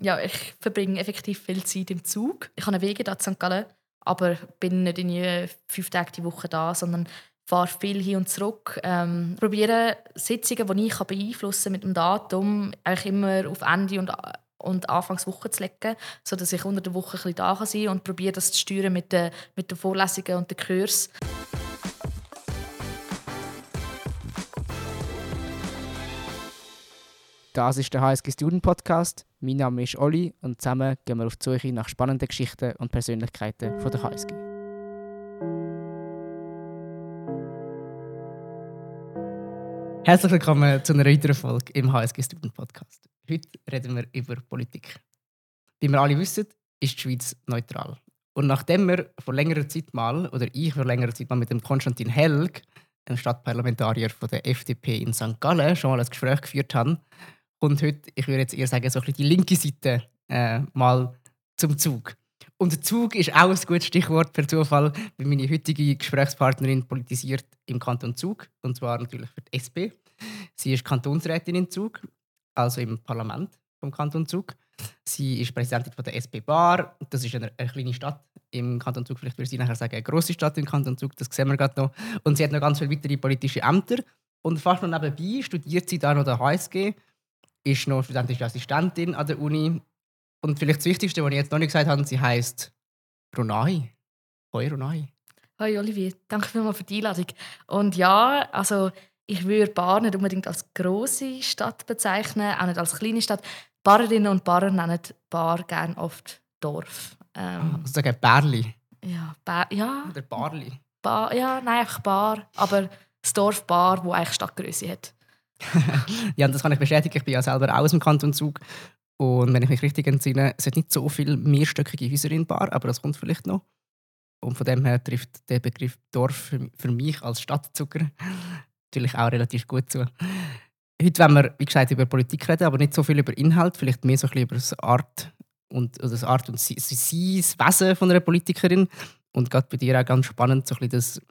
ja, ich verbringe effektiv viel Zeit im Zug. Ich habe einen Weg in St. Gallen, aber bin nicht in fünf Tage die Woche da, sondern fahre viel hin und zurück. Ähm, probiere Sitzungen, die ich beeinflussen mit dem Datum, eigentlich immer auf Ende und, und Anfangswoche zu legen, sodass ich unter der Woche ein bisschen da sein kann und probiere das zu steuern mit den, mit den Vorlesungen und den Kursen. Das ist der HSG Student Podcast. Mein Name ist Olli und zusammen gehen wir auf die Suche nach spannenden Geschichten und Persönlichkeiten von der HSG. Herzlich willkommen zu einer weiteren Folge im HSG Student Podcast. Heute reden wir über Politik. Wie wir alle wissen, ist die Schweiz neutral. Und nachdem wir vor längerer Zeit mal, oder ich vor längerer Zeit mal mit dem Konstantin Helg, einem Stadtparlamentarier von der FDP in St. Gallen, schon mal ein Gespräch geführt haben, und heute, ich würde jetzt eher sagen, so ein bisschen die linke Seite äh, mal zum Zug. Und der Zug ist auch ein gutes Stichwort per Zufall, weil meine heutige Gesprächspartnerin politisiert im Kanton Zug, und zwar natürlich für die SP. Sie ist Kantonsrätin in Zug, also im Parlament vom Kanton Zug. Sie ist Präsidentin von der SP Bar. Das ist eine, eine kleine Stadt im Kanton Zug. Vielleicht würde sie nachher sagen, eine grosse Stadt im Kanton Zug. Das sehen wir gerade noch. Und sie hat noch ganz viele weitere politische Ämter. Und fast noch nebenbei studiert sie da noch der HSG ist noch studentische Assistentin an der Uni. Und vielleicht das Wichtigste, was ich jetzt noch nicht gesagt habe, sie heißt Ronai. Hoi Ronai. Hoi Olivier, danke vielmals für die Einladung. Und ja, also ich würde Bar nicht unbedingt als große Stadt bezeichnen, auch nicht als kleine Stadt. Barerinnen und Barer nennen Bar gerne oft Dorf. Ähm, also sagen Bärli. Ja, Bar, ja. Oder Barli. Bar, ja, nein, einfach Bar. Aber das Dorf Bar, wo eigentlich Stadtgröße hat. ja, das kann ich bestätigen. Ich bin ja selber auch aus dem Kanton Zug. Und wenn ich mich richtig entsinne, es hat nicht so viele mehrstöckige Häuser in Bar, aber das kommt vielleicht noch. Und von dem her trifft der Begriff Dorf für mich als Stadtzucker natürlich auch relativ gut zu. Heute wollen wir, wie gesagt, über Politik reden, aber nicht so viel über Inhalt, vielleicht mehr so ein bisschen über das Art und, oder das Art und das Wesen von einer Politikerin. Und gerade bei dir auch ganz spannend, so ein bisschen das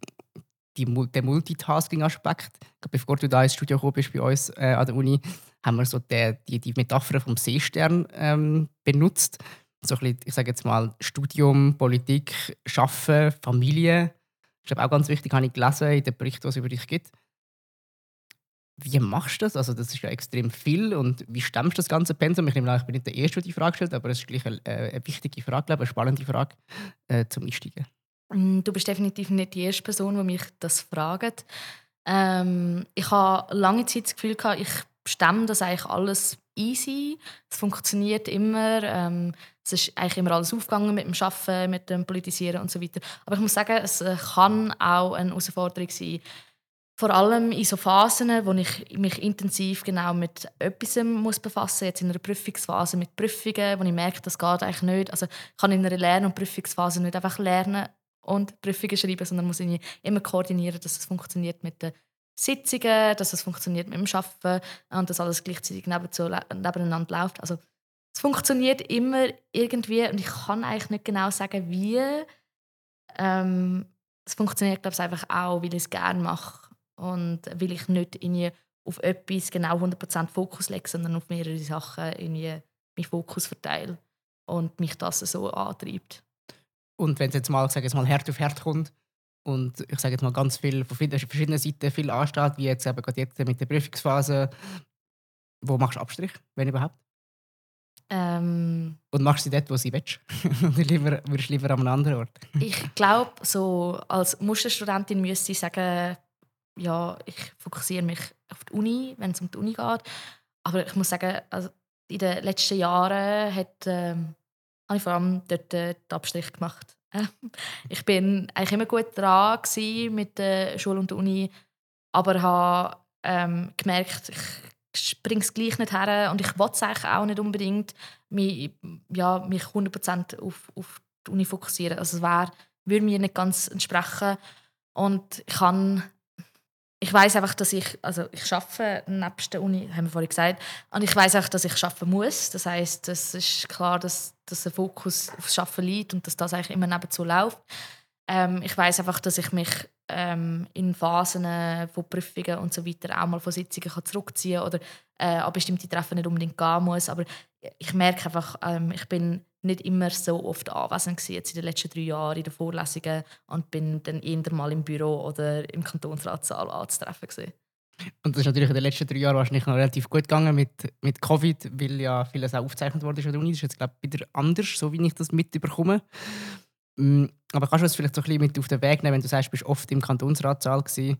die, der Multitasking-Aspekt. Bevor du da ins Studio gekommen bist bei uns äh, an der Uni, haben wir so der, die, die Metapher vom Seestern ähm, benutzt. So ein bisschen, ich sage jetzt mal, Studium, Politik, Schaffen, Familie. Das ist auch ganz wichtig, habe ich gelesen in den Berichten, die es über dich gibt. Wie machst du das? Also das ist ja extrem viel und wie stemmst du das ganze Pensum? Ich nehme ich bin nicht der Erste, der die Frage stellt, aber es ist gleich eine, äh, eine wichtige Frage, eine spannende Frage äh, zum Einsteigen. Mm, du bist definitiv nicht die erste Person, die mich das fragt. Ähm, ich habe lange Zeit das Gefühl gehabt, ich stemme das eigentlich alles easy. Es funktioniert immer. Ähm, es ist eigentlich immer alles aufgegangen mit dem Schaffen, mit dem Politisieren und so weiter. Aber ich muss sagen, es äh, kann auch eine Herausforderung sein. Vor allem in so Phasen, wo ich mich intensiv genau mit etwas muss befassen muss, jetzt in einer Prüfungsphase mit Prüfungen, wo ich merke, das geht eigentlich nicht. Also ich kann in einer Lern- und Prüfungsphase nicht einfach lernen und Prüfungen schreiben, sondern muss ich immer koordinieren, dass es funktioniert mit den Sitzungen, dass es funktioniert mit dem Arbeiten und dass alles gleichzeitig nebeneinander läuft. Also es funktioniert immer irgendwie und ich kann eigentlich nicht genau sagen, wie. Ähm, es funktioniert glaube ich einfach auch, weil ich es gerne mache und weil ich nicht irgendwie auf etwas genau 100% Fokus lege, sondern auf mehrere Sachen irgendwie meinen Fokus verteile und mich das so antreibt. Und wenn es jetzt mal, sage jetzt mal, Herd auf Herd kommt und ich sage jetzt mal ganz viel von verschiedenen Seiten viel ansteht, wie jetzt eben gerade jetzt mit der Prüfungsphase, wo machst du Abstrich, wenn überhaupt? Ähm, und machst du sie dort, wo sie willst? Oder lieber, würdest du lieber an einem anderen Ort? ich glaube, so als Musterstudentin müsste ich sagen, ja, ich fokussiere mich auf die Uni, wenn es um die Uni geht. Aber ich muss sagen, also in den letzten Jahren hat ähm, habe ich vor allem dort äh, den Abstrich gemacht. ich bin eigentlich immer gut dran mit der Schule und der Uni, aber habe ähm, gemerkt, ich springe es gleich nicht her und ich will es auch nicht unbedingt mich, ja, mich 100% auf, auf die Uni fokussieren. Also es wär, würde mir nicht ganz entsprechen und ich kann ich weiß einfach, dass ich, also ich arbeite nebst der Uni, haben wir vorhin gesagt, und ich weiß auch, dass ich arbeiten muss. Das heißt, es ist klar, dass, dass der Fokus aufs Arbeiten liegt und dass das eigentlich immer nebenzu läuft. Ähm, ich weiß einfach, dass ich mich ähm, in Phasen von Prüfungen und so weiter auch mal von Sitzungen kann zurückziehen oder äh, an bestimmte Treffen nicht unbedingt gehen muss. Aber ich merke einfach, ähm, ich bin nicht immer so oft anwesend gewesen, jetzt in den letzten drei Jahren in den Vorlesungen und bin dann eher mal im Büro oder im Kantonsratssaal anzutreffen. Und das ist natürlich in den letzten drei Jahren wahrscheinlich noch relativ gut gegangen mit, mit Covid, weil ja vieles auch aufgezeichnet wurde an der Uni. Das ist jetzt, glaube ich, wieder anders, so wie ich das mitbekomme. Mm, aber kannst du es vielleicht so ein bisschen mit auf den Weg nehmen, wenn du sagst, du bist oft im Kantonsratssaal gewesen?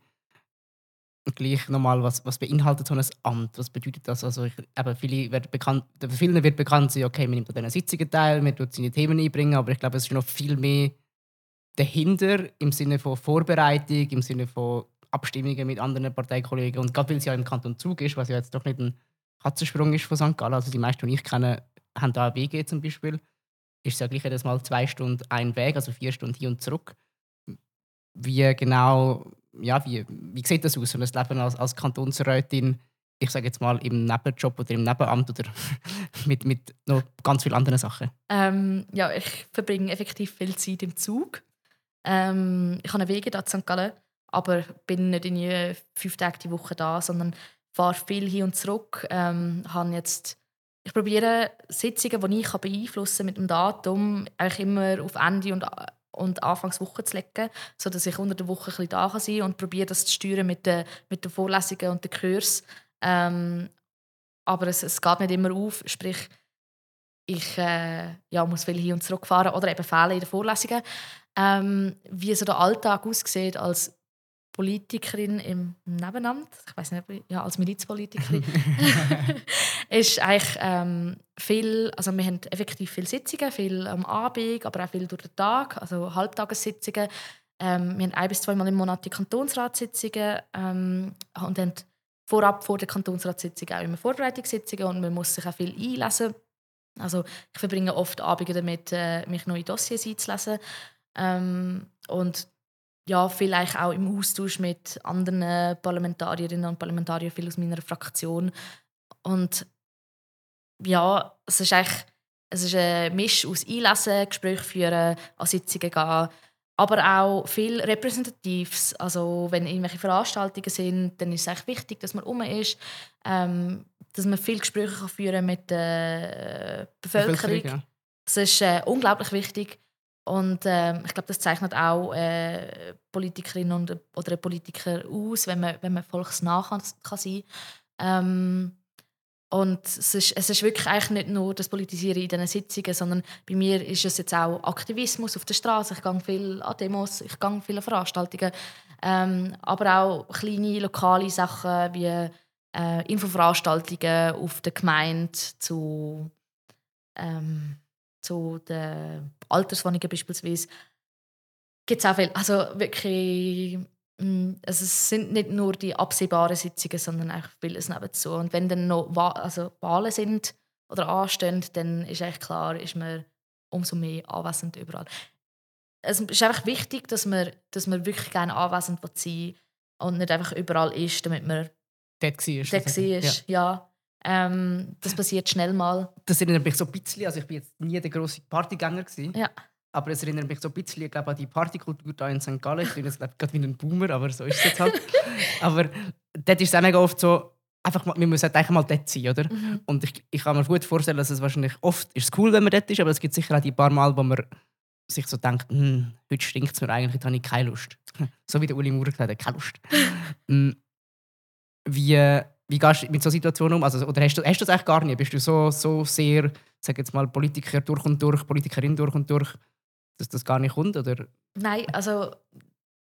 Gleich nochmal, was, was beinhaltet so ein Amt? Was bedeutet das? Also ich, eben viele wird bekannt, vielen wird bekannt sein, okay, man nimmt an diesen Sitzungen teil, man tut seine Themen einbringen, aber ich glaube, es ist noch viel mehr dahinter im Sinne von Vorbereitung, im Sinne von Abstimmungen mit anderen Parteikollegen. Und gerade weil es ja im Kanton Zug ist, was ja jetzt doch nicht ein Katzensprung ist von St. Gallen, also die meisten, die ich kenne, haben da eine WG zum Beispiel, ist es ja gleich jedes Mal zwei Stunden ein Weg, also vier Stunden hin und zurück. Wie genau, ja, wie, wie sieht das aus, so ein Leben als, als Kantonsrätin, ich sage jetzt mal im Nebenjob oder im Nebenamt oder mit, mit noch ganz vielen anderen Sachen? Ähm, ja, ich verbringe effektiv viel Zeit im Zug. Ähm, ich habe eine Wege da in St. Gallen aber bin nicht in fünf Tage die Woche da, sondern fahre viel hin und zurück. Ähm, jetzt, ich probiere Sitzungen, die ich beeinflussen kann mit dem Datum, eigentlich immer auf Ende und, und Anfangswoche zu legen, sodass ich unter der Woche ein bisschen da kann sein und probiere das zu steuern mit den, mit den Vorlesungen und den Kursen. Ähm, aber es, es geht nicht immer auf, sprich ich äh, ja, muss viel hin und zurück fahren oder eben fehlen in den Vorlesungen. Ähm, wie so der Alltag aussieht als Politikerin im Nebenamt, ich weiß nicht, ja, als Milizpolitikerin, ist eigentlich ähm, viel, also wir haben effektiv viele Sitzungen, viel am Abend, aber auch viel durch den Tag, also Halbtagessitzungen. Ähm, wir haben ein bis zweimal im Monat die Kantonsratssitzungen ähm, und haben vorab vor der Kantonsratssitzung auch immer Vorbereitungssitzungen und man muss sich auch viel einlesen. Also ich verbringe oft Abende damit, äh, mich neue Dossiers einzulesen. Ähm, und ja, vielleicht auch im Austausch mit anderen Parlamentarierinnen und Parlamentariern, viel aus meiner Fraktion. Und ja, es ist eigentlich es ist ein Misch aus Einlesen, Gespräche führen, an Sitzungen gehen, aber auch viel Repräsentatives. Also wenn irgendwelche Veranstaltungen sind, dann ist es eigentlich wichtig, dass man um ist, ähm, dass man viel Gespräche führen kann mit der Bevölkerung. Bevölkerung ja. Das ist äh, unglaublich wichtig. Und äh, ich glaube, das zeichnet auch äh, Politikerinnen und, oder Politiker aus, wenn man, wenn man volksnah kann, kann sein ähm, und es ist, es ist wirklich eigentlich nicht nur das Politisieren in diesen Sitzungen, sondern bei mir ist es jetzt auch Aktivismus auf der Straße. Ich gehe viel an Demos, ich gehe viele Veranstaltungen, ähm, aber auch kleine lokale Sachen wie äh, Infoveranstaltungen auf der Gemeinde zu ähm, zu den Alterswohnungen beispielsweise, gibt es auch viel. Also wirklich, mm, also es sind nicht nur die absehbaren Sitzungen, sondern auch vieles nebenzu. Und wenn dann noch also Wahlen sind oder anstehen, dann ist eigentlich klar, ist man umso mehr anwesend überall. Es ist einfach wichtig, dass man, dass man wirklich gerne anwesend sein und nicht einfach überall ist, damit man dort war. Dort war, ja. ja. Ähm, das passiert schnell mal. Das erinnert mich so ein bisschen, also ich bin jetzt nie der große Partygänger gewesen, ja. aber es erinnert mich so ein bisschen ich glaube, an die Partykultur hier in St. Gallen. Ich bin jetzt gerade wie ein Boomer, aber so ist es jetzt halt. aber dort ist es auch mega oft so, einfach mal, wir müssen halt einfach mal dort sein, oder? Mhm. Und ich, ich kann mir gut vorstellen, dass es wahrscheinlich oft ist cool, wenn man dort ist, aber es gibt sicher auch die paar Mal, wo man sich so denkt, hm, heute stinkt es mir eigentlich, habe ich keine Lust. so wie der Uli Maurer gesagt hat, keine Lust. Hm, wie wie gehst du mit so Situationen um? Also, oder hast du, hast du das eigentlich gar nicht? Bist du so, so sehr, sag jetzt mal, Politiker durch und durch, Politikerin durch und durch, dass das gar nicht kommt? Oder? Nein, also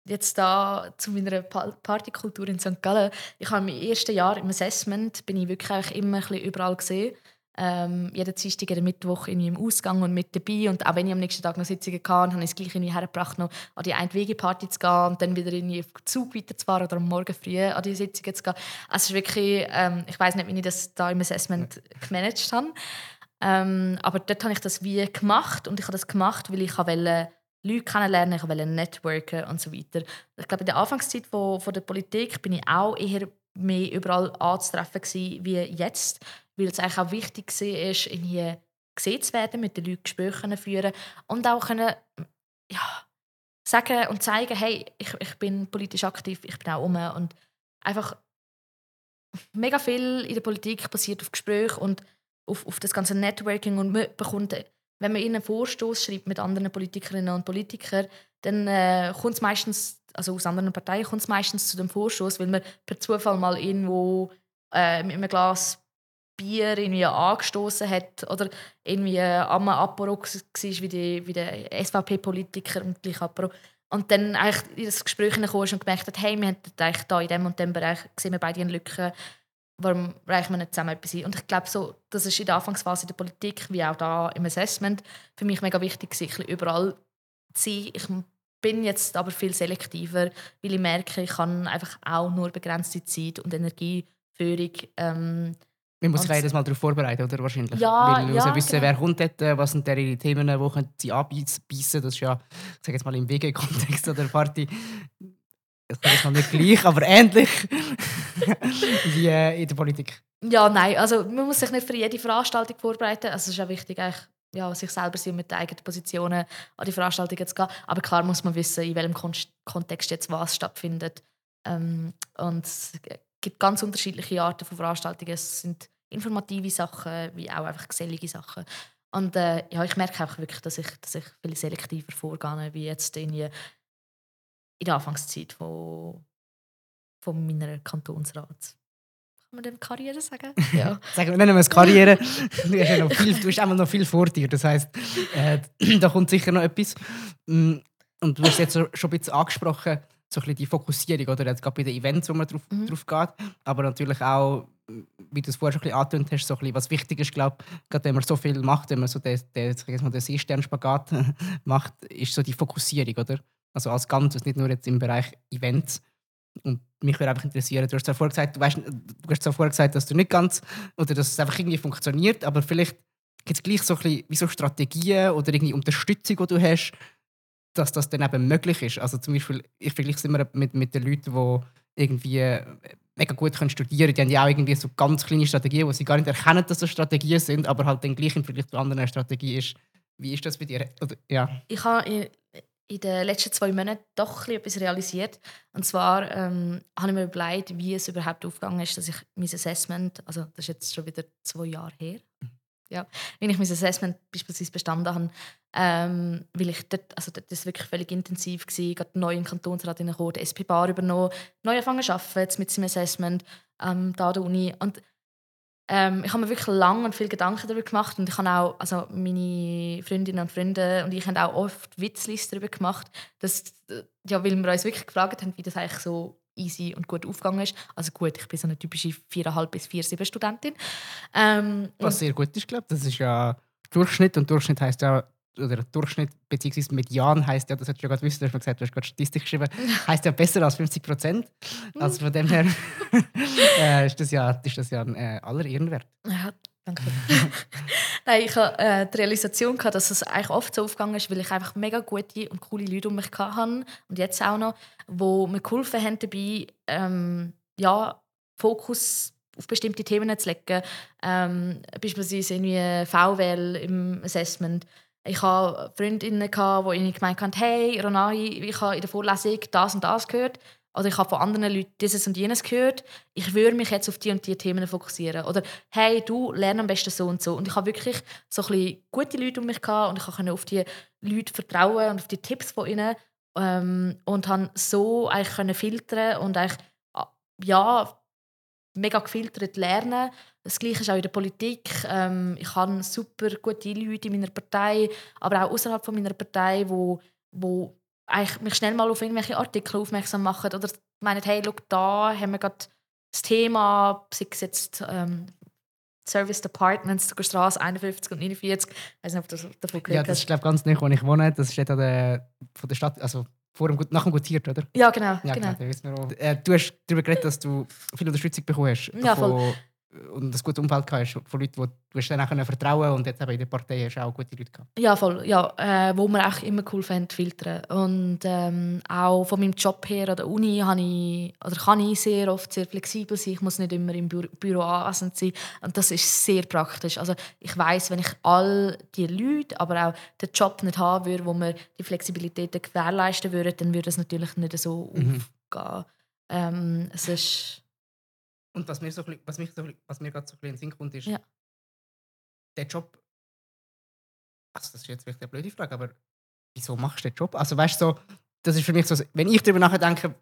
jetzt da zu meiner Partykultur in St. Gallen. Ich habe im ersten Jahr im Assessment bin ich wirklich immer ein bisschen überall gesehen ähm, jeden Dienstag, jeden Mittwoch irgendwie im Ausgang und mit dabei. Und auch wenn ich am nächsten Tag noch Sitzungen hatte, habe ich es gleich irgendwie hergebracht, noch an die eine Wegeparty zu gehen und dann wieder irgendwie auf den Zug weiterzufahren oder am Morgen früh an die Sitzungen zu gehen. Also es ist wirklich, ähm, ich weiß nicht, wie ich das da im Assessment gemanagt habe. Ähm, aber dort habe ich das wie gemacht und ich habe das gemacht, weil ich wollte Leute kennenlernen, ich wollte networken und so weiter. Ich glaube, in der Anfangszeit von, von der Politik bin ich auch eher mehr überall anzutreffen wie jetzt weil es auch wichtig war, in hier gesehen zu werden, mit den Leuten Gespräche führen und auch können, ja, sagen und zeigen, hey, ich, ich bin politisch aktiv, ich bin auch um und einfach mega viel in der Politik basiert auf Gespräch und auf, auf das ganze Networking und man bekommt, wenn man einen Vorstoß schreibt mit anderen Politikerinnen und Politikern, dann äh, kommt es meistens, also aus anderen Parteien kommt es meistens zu dem Vorstoß, weil man per Zufall mal irgendwo äh, mit einem Glas Bier irgendwie angestoßen hat oder irgendwie am Apero war wie, die, wie der SVP-Politiker und gleich Apero. Und dann eigentlich das Gespräch kam und gemerkt hat, hey, wir haben eigentlich da in dem und dem Bereich sehen wir beide eine Lücke, warum reichen wir nicht zusammen etwas ein? Und ich glaube, so, das ist in der Anfangsphase der Politik, wie auch da im Assessment, für mich mega wichtig, sich überall zu sein. Ich bin jetzt aber viel selektiver, weil ich merke, ich kann einfach auch nur begrenzte Zeit und Energieführung ähm, man muss sich jedes Mal darauf vorbereiten, oder? Wahrscheinlich. Ja, Weil wir ja, wissen, genau. wer kommt dort, äh, was sind ihre Themen, wo können sie anbeißen. Das ist ja, ich sage jetzt mal im WG-Kontext oder Party, das ist mal nicht gleich, aber ähnlich wie äh, in der Politik. Ja, nein, also man muss sich nicht für jede Veranstaltung vorbereiten. Also es ist auch wichtig, eigentlich, ja, sich selber sein mit den eigenen Positionen an die Veranstaltungen zu gehen. Aber klar muss man wissen, in welchem Kon Kontext jetzt was stattfindet. Ähm, und gibt ganz unterschiedliche Arten von Veranstaltungen. Es sind informative Sachen, wie auch einfach gesellige Sachen. Und äh, ja, ich merke auch wirklich, dass ich, dass ich viel selektiver vorgehe, wie jetzt in, in der Anfangszeit von, von meiner Kantonsrat. Kann man dem Karriere sagen? Ja. Sagen wir, nennen wir es Karriere. du, hast ja noch viel, du hast immer noch viel vor dir. Das heisst, äh, da kommt sicher noch etwas. Mm, Und du hast jetzt schon ein bisschen angesprochen, so ein bisschen die Fokussierung, oder? Jetzt gerade bei den Events, wo man drauf, Mhm. drauf geht. Aber natürlich auch, wie du es vorher schon ein bisschen angetönt hast, so ein bisschen, was wichtig ist, glaube gerade wenn man so viel macht, wenn man so den, den, den Seestern-Spagat macht, ist so die Fokussierung, oder? Also als Ganzes, nicht nur jetzt im Bereich Events. Und mich würde einfach interessieren, du hast vorher gesagt, du, weißt, du hast vorher gesagt, dass du nicht ganz, oder dass es einfach irgendwie funktioniert, aber vielleicht gibt es gleich so ein bisschen wie so Strategien oder irgendwie Unterstützung, die du hast, dass das dann eben möglich ist. Also zum Beispiel, ich vergleiche es immer mit, mit den Leuten, die irgendwie äh, mega gut können studieren können. Die haben ja auch irgendwie so ganz kleine Strategien, wo sie gar nicht erkennen, dass das Strategien sind, aber halt dann gleich im Vergleich zu anderen Strategie ist. Wie ist das bei dir? Oder, ja. ich habe in, in den letzten zwei Monaten doch etwas realisiert. Und zwar ähm, habe ich mir überlegt, wie es überhaupt aufgegangen ist, dass ich mein Assessment, also das ist jetzt schon wieder zwei Jahre her, ja, wenn ich mein Assessment beispielsweise bestanden habe, ähm, weil ich dort, also dort ist wirklich völlig intensiv gewesen, gerade neu den Kantonsrat hineingekommen, die SP Bar übernommen, neu angefangen zu arbeiten, mit seinem Assessment ähm, da an der Uni. Und ähm, ich habe mir wirklich lange und viel Gedanken darüber gemacht und ich habe auch, also meine Freundinnen und Freunde und ich haben auch oft Witzlis darüber gemacht, dass, äh, ja, weil wir uns wirklich gefragt haben, wie das eigentlich so easy und gut aufgegangen ist. Also gut, ich bin so eine typische 4,5 bis 4,7 Studentin. Ähm, Was sehr gut ist, glaube ich. Das ist ja Durchschnitt und Durchschnitt heißt ja, oder Durchschnitt bzw. Median heißt ja, das hast du ja gerade wissen, du hast mir gesagt, du hast gerade Statistik geschrieben, heißt ja besser als 50 Prozent. Also von dem her äh, ist das ja, ist das ja ein äh, aller Ehrenwert. Ja, danke. Nein, ich hatte äh, die Realisation, gehabt, dass es eigentlich oft so aufgegangen ist, weil ich einfach mega gute und coole Leute um mich hatte und jetzt auch noch, die mir geholfen haben dabei, ähm, ja, Fokus auf bestimmte Themen zu legen. Ähm, beispielsweise irgendwie VWL im Assessment. Ich hatte Freundinnen, die gemeint haben, hey, Ronai, ich habe in der Vorlesung das und das gehört. Oder ich habe von anderen Leuten dieses und jenes gehört. Ich würde mich jetzt auf die und die Themen fokussieren. Oder hey, du lernst am besten so und so. Und ich habe wirklich so ein bisschen gute Leute um mich gehabt und ich konnte auf die Leute vertrauen und auf die Tipps von ihnen. Ähm, und habe so eigentlich können filtern und eigentlich, ah, ja, mega gefiltert lernen. Das Gleiche ist auch in der Politik. Ähm, ich habe super gute Leute in meiner Partei, aber auch außerhalb meiner Partei, wo, wo eigentlich mich schnell mal auf irgendwelche Artikel aufmerksam machen oder meinen, hey, schau, da haben wir gerade das Thema, sei es jetzt ähm, Service Departments, Straße 51 und 49. Ich weiß nicht, ob du davon gehört Ja, das ist glaube ich ganz nicht, wo ich wohne. Das steht an der, von der Stadt, also vor dem, nach dem Gutiert, oder? Ja, genau. Ja, genau. genau. Äh, du hast darüber geredet, dass du viel Unterstützung bekommen hast Ja, voll. Und ein gutes Umfeld hast von Leuten, die du dann auch vertrauen und jetzt eben in der Partei hast du auch gute Leute gehabt. Ja, voll. Ja, äh, wo man auch immer cool fand, filtern. Und ähm, auch von meinem Job her an der Uni habe ich, oder kann ich sehr oft sehr flexibel sein. Ich muss nicht immer im Büro, Büro anwesend sein. Und das ist sehr praktisch. Also ich weiß, wenn ich all die Leute, aber auch den Job nicht haben würde, wo mir die Flexibilität gewährleisten würde, dann würde es natürlich nicht so mhm. aufgehen. Ähm, es ist und was mir, so, was mich so, was mir gerade so ein bisschen in den Sinn kommt, ist, ja. der Job. Also, das ist jetzt wirklich eine blöde Frage, aber wieso machst du den Job? Also, weißt du, so, das ist für mich so, wenn ich darüber nachdenke,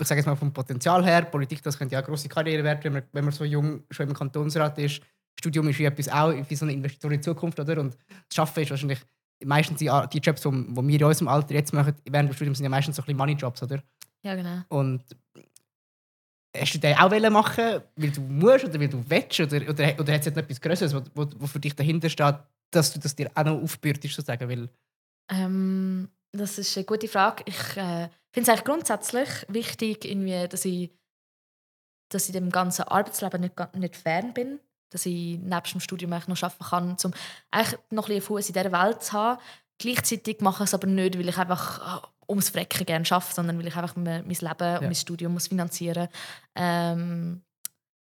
ich sage jetzt mal vom Potenzial her, Politik, das könnte ja eine grosse Karriere werden, wenn man, wenn man so jung schon im Kantonsrat ist. Studium ist wie etwas auch wie so eine Investition in die Zukunft, oder? Und das Schaffen ist wahrscheinlich meistens die, die Jobs, die wir in unserem Alter jetzt machen, während dem Studium sind ja meistens so ein bisschen Money-Jobs, oder? Ja, genau. Und Hast du den auch machen weil du musst oder weil du willst? Oder, oder, oder hat es etwas Größeres, wo, wo, wo, für dich dahinter steht, dass du das dir auch noch aufbürdest, sozusagen? Weil ähm, das ist eine gute Frage. Ich äh, finde es eigentlich grundsätzlich wichtig, irgendwie, dass, ich, dass ich dem ganzen Arbeitsleben nicht, nicht fern bin. Dass ich neben dem Studium noch arbeiten kann, um noch ein bisschen Fuß in dieser Welt zu haben. Gleichzeitig mache ich es aber nicht, weil ich einfach ums Frecken gerne arbeite, sondern weil ich einfach mein, mein Leben ja. und mein Studium muss finanzieren muss. Ähm,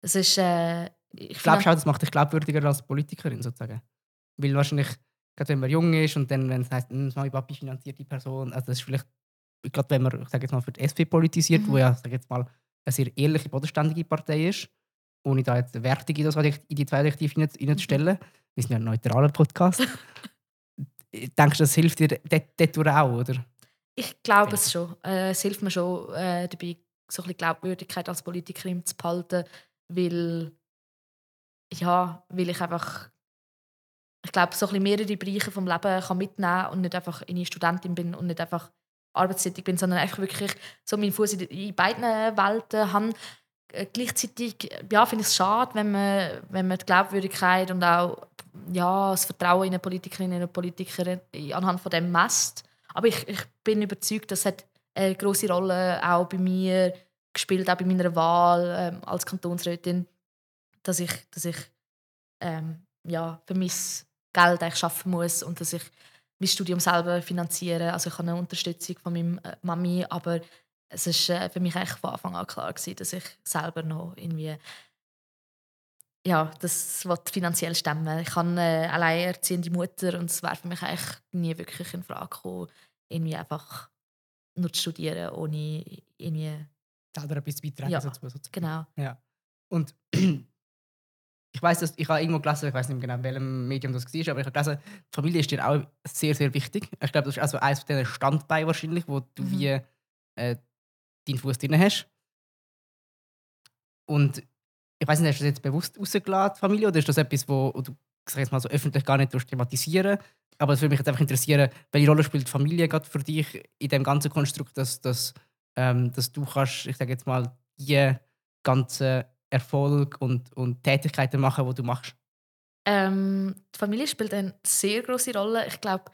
es ist, äh, ich glaube auch, das macht dich glaubwürdiger als Politikerin sozusagen. Weil wahrscheinlich, gerade wenn man jung ist und dann, wenn es heisst, hm, meine Papi finanziert die Person, also das ist vielleicht, gerade wenn man, ich sage jetzt mal, für die SP politisiert, mhm. wo ja, sage jetzt mal, eine sehr ehrliche, bodenständige Partei ist, ohne da jetzt Wertung in, das, in die zwei Direktive reinzustellen. Mhm. Wir sind ja ein neutraler Podcast. Denkst du, das hilft dir dort auch, oder? Ich glaube es schon. Äh, es hilft mir schon äh, dabei, so ein Glaubwürdigkeit als Politikerin zu behalten, weil, ja, weil ich einfach ich glaube, so ein mehrere Bereiche vom Leben kann mitnehmen und nicht einfach eine Studentin bin und nicht einfach arbeitstätig bin, sondern einfach wirklich so meinen Fuß in, beiden Welten habe. Gleichzeitig ja, finde ich es schade, wenn man, wenn man die Glaubwürdigkeit und auch ja, das Vertrauen in eine Politikerin und Politiker anhand von dem messt. Aber ich, ich bin überzeugt, das hat eine große Rolle auch bei mir gespielt, auch bei meiner Wahl ähm, als Kantonsrätin, dass ich, dass ich ähm, ja, für mein Geld eigentlich schaffen muss und dass ich mein Studium selber finanziere. Also ich habe eine Unterstützung von meiner äh, Mami, aber es ist äh, für mich eigentlich von Anfang an klar gewesen, dass ich selber noch irgendwie ja, das finanziell stemmen. Ich habe eine alleinerziehende Mutter und es wäre für mich eigentlich nie wirklich in Frage gekommen, irgendwie einfach nur zu studieren, ohne irgendwie... Selber etwas beitragen ja, genau. Ja. Und ich weiß, dass ich habe irgendwo gelesen, ich weiß nicht mehr genau, in welchem Medium das war, aber ich habe gelesen, die Familie ist dir auch sehr, sehr wichtig. Ich glaube, das ist also eines von diesen Standbeinen wahrscheinlich, wo du mhm. wie äh, deinen Fuß drin hast. Und ich weiß nicht, hast du das jetzt bewusst rausgelassen, Familie, oder ist das etwas, wo du sag jetzt mal so öffentlich gar nicht thematisieren aber es würde mich jetzt einfach interessieren, welche Rolle spielt die Familie gerade für dich in dem ganzen Konstrukt, dass, dass, ähm, dass du kannst, ich sage jetzt mal, die ganzen Erfolg und, und Tätigkeiten machen, die du machst? Ähm, die Familie spielt eine sehr große Rolle. Ich glaube,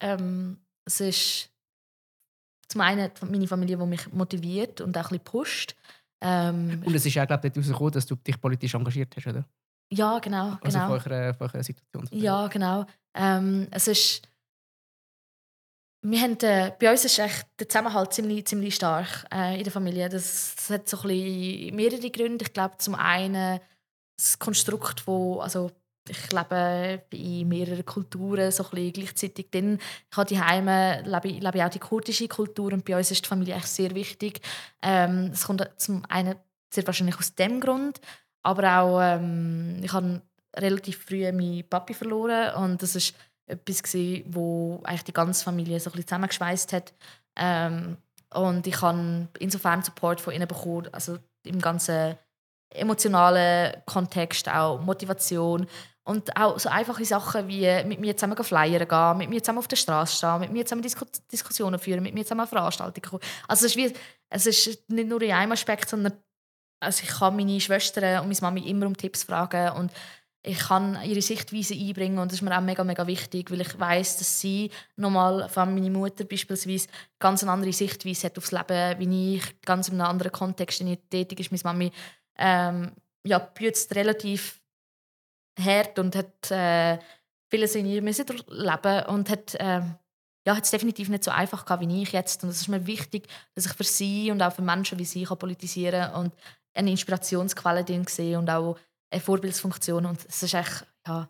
ähm, es ist zum einen meine Familie, die mich motiviert und auch ein bisschen pusht. Ähm, und es ist ja, glaube ich, herausgekommen, dass du dich politisch engagiert hast, oder? Ja, genau. Also genau. von eurer, von eurer Situation. Ja, genau. Ähm, es ist wir haben, äh, bei uns ist echt der Zusammenhalt ziemlich, ziemlich stark äh, in der Familie. Das, das, hat so ein mehrere Gründe. Ich glaube, zum einen das Konstrukt, wo also ich lebe in mehreren Kulturen so ein gleichzeitig drin. Ich habe die Heime lebe, lebe auch die kurdische Kultur und bei uns ist die Familie echt sehr wichtig. Ähm, das kommt zum einen sehr wahrscheinlich aus dem Grund, aber auch ähm, ich habe relativ früh meinen Papi verloren und das ist etwas gewesen, wo eigentlich die ganze Familie so ein bisschen zusammengeschweißt hat. Ähm, und ich habe insofern Support von ihnen bekommen, also im ganzen emotionalen Kontext, auch Motivation und auch so einfache Sachen wie mit mir zusammen flyern gehen, mit mir zusammen auf der Straße stehen, mit mir zusammen Disku Diskussionen führen, mit mir zusammen an Veranstaltungen kommen. Also es ist, wie, es ist nicht nur in einem Aspekt, sondern also ich kann meine Schwestern und meine Mami immer um Tipps fragen und ich kann ihre Sichtweise einbringen und das ist mir auch mega, mega wichtig, weil ich weiß, dass sie nochmal, vor allem meine Mutter beispielsweise, ganz eine andere Sichtweise hat aufs Leben, wie ich, ganz in einem anderen Kontext in tätig ist. Meine Mami ähm, ja, büßt relativ hart und hat äh, vieles in ihr müssen leben und hat äh, ja, hat es definitiv nicht so einfach gehabt wie ich jetzt. Und es ist mir wichtig, dass ich für sie und auch für Menschen wie sie kann politisieren und eine Inspirationsquelle drin sehe und auch eine Vorbildsfunktion. Und es ist echt, ja,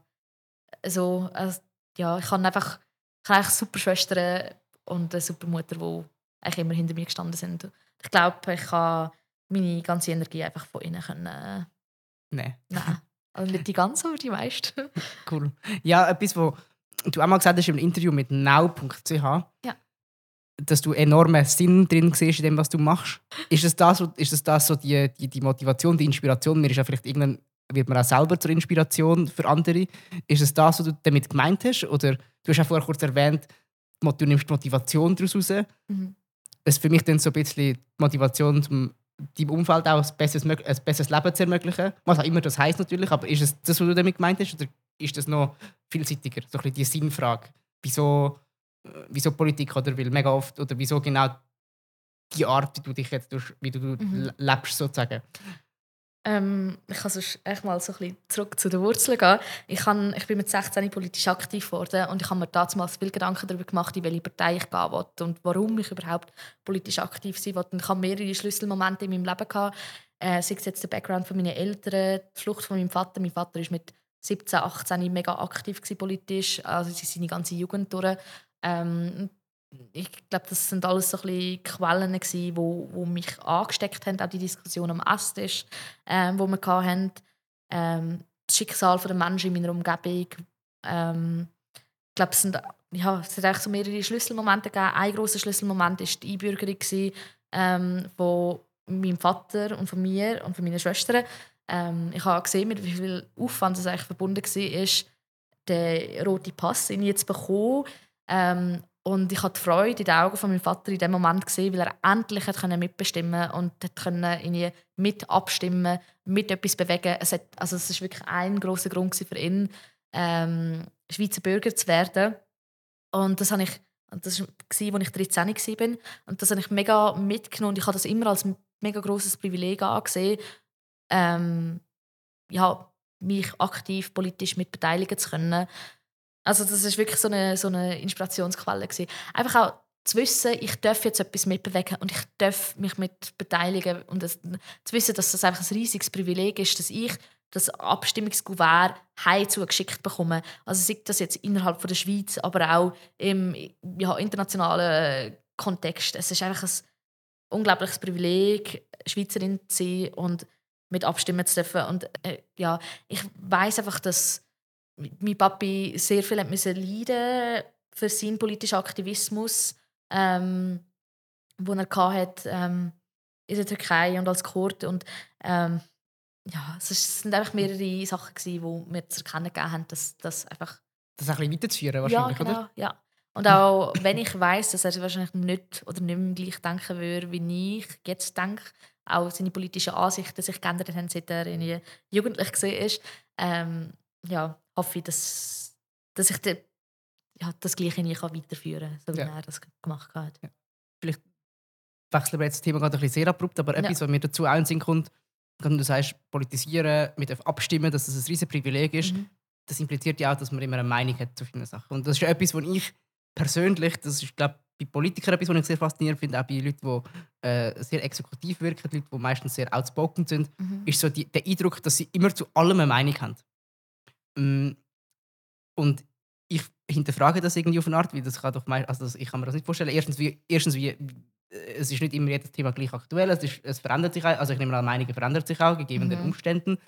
so, also, ja, ich habe einfach ich habe super Schwestern und eine super Mutter, die eigentlich immer hinter mir gestanden sind. Ich glaube, ich kann meine ganze Energie einfach von ihnen können, Nein. nehmen. Also nicht die ganze, aber die meiste. Cool. Ja, etwas, wo du auch mal gesagt hast im Interview mit now.ch, Ja. Dass du enormen Sinn drin siehst in dem, was du machst. Ist das das, ist das, das so die, die, die Motivation, die Inspiration? Mir ist ja vielleicht irgendwann wird man auch selber zur Inspiration für andere. Ist es das, was du damit gemeint hast? Oder du hast ja vorher kurz erwähnt, du nimmst die Motivation daraus raus. Mhm. Ist für mich dann so ein bisschen die Motivation, um deinem Umfeld auch ein besseres, ein besseres Leben zu ermöglichen. Was auch immer das heisst natürlich, aber ist es das, was du damit gemeint hast? Oder ist das noch vielseitiger? So ein bisschen die Sinnfrage. Wieso, wieso Politik? Oder weil mega oft, oder wieso genau die Art, wie du dich jetzt durch, wie du Mhm. le- lebst, sozusagen. Ähm, ich kann sonst echt mal so ein bisschen zurück zu den Wurzeln gehen. Ich, kann, ich bin mit 16 politisch aktiv geworden und ich habe mir damals viel Gedanken darüber gemacht, in welche Partei ich gehen will und warum ich überhaupt politisch aktiv sein will. Und ich habe mehrere Schlüsselmomente in meinem Leben gehabt. Äh, sei es jetzt der Background von meinen Eltern, die Flucht von meinem Vater. Mein Vater ist mit 17, 18 mega aktiv gewesen, politisch, also seine ganze Jugend durch. Ähm, ich glaube, das sind alles so ein Quellen, die wo, wo mich angesteckt haben, auch die Diskussion am Esstisch, ähm, wo wir hatten. Ähm, das Schicksal der Menschen in meiner Umgebung. Ähm, ich glaube, es sind, ja, es hat so mehrere Schlüsselmomente gegeben. Ein großer Schlüsselmoment war die Einbürgerung ähm, von meinem Vater und von mir und von meinen Schwestern. Ähm, ich habe gesehen, mit wie viel Aufwand es eigentlich verbunden war, den roten Pass ich jetzt bekommen. Ähm, und ich habe die Freude in den Augen von meinem Vater in dem Moment gesehen, weil er endlich hat können mitbestimmen und hat können irgendwie mit abstimmen, mit etwas bewegen. Es hat, also es ist wirklich ein großer Grund für ihn, ähm, Schweizer Bürger zu werden. Und das habe ich, das war, als ich 13 war. Und das habe ich mega mitgenommen. Ich habe das immer als mega großes Privileg angesehen, ähm, ja, mich aktiv politisch mit beteiligen zu können. Also das ist wirklich so eine, so eine Inspirationsquelle gewesen. Einfach auch zu wissen, ich darf jetzt etwas mitbewegen und ich darf mich mit beteiligen und das, zu wissen, dass das einfach ein riesiges Privileg ist, dass ich das Abstimmungskuvert heim zugeschickt bekomme. Also sei das jetzt innerhalb von der Schweiz, aber auch im ja, internationalen Kontext. Es ist einfach ein unglaubliches Privileg, Schweizerin zu sein und mit abstimmen zu dürfen. Und äh, ja, ich weiß einfach, dass mein Papi sehr viel müssen leiden für seinen politischen Aktivismus, ähm, den er hatte, ähm, in der Türkei und als Kurd. Und ähm, ja, es sind einfach mehrere Sachen, gewesen, die mir zu erkennen gegeben haben, dass das einfach Das ein bisschen weiterzuführen, ja, wahrscheinlich, genau, oder? ja. Und auch wenn ich weiß, dass er wahrscheinlich nicht oder nicht mehr gleich denken würde, wie ich jetzt denke, auch seine politischen Ansichten sich geändert haben, seit er irgendwie jugendlich gesehen ist, ähm, ja, hoffe ich, dass, dass ich de, ja, das Gleiche nie kann weiterführen kann, so wie Ja. er das gemacht hat. wechseln wir jetzt das Thema gerade ein bisschen sehr abrupt, aber Ja. etwas, was mir dazu auch in Sinn kommt, wenn du sagst, politisieren, mit Abstimmen, dass das ein riesiges Privileg ist, Mhm. das impliziert ja auch, dass man immer eine Meinung hat zu vielen Sachen. Und das ist ja etwas, was ich persönlich, das ist, glaube bei Politikern etwas, was ich sehr faszinierend finde, auch bei Leuten, die äh, sehr exekutiv wirken, Leute, die meistens sehr outspoken sind, Mhm. ist so die, der Eindruck, dass sie immer zu allem eine Meinung haben. Mm, Und ich hinterfrage das irgendwie auf eine Art, wie das kann doch mei- also das, ich kann mir das nicht vorstellen. Erstens, wie, erstens wie, äh, es ist nicht immer jedes Thema gleich aktuell, es, ist, es verändert sich auch, also ich nehme an, Meinungen verändert sich auch, gegeben den Mhm. Umständen.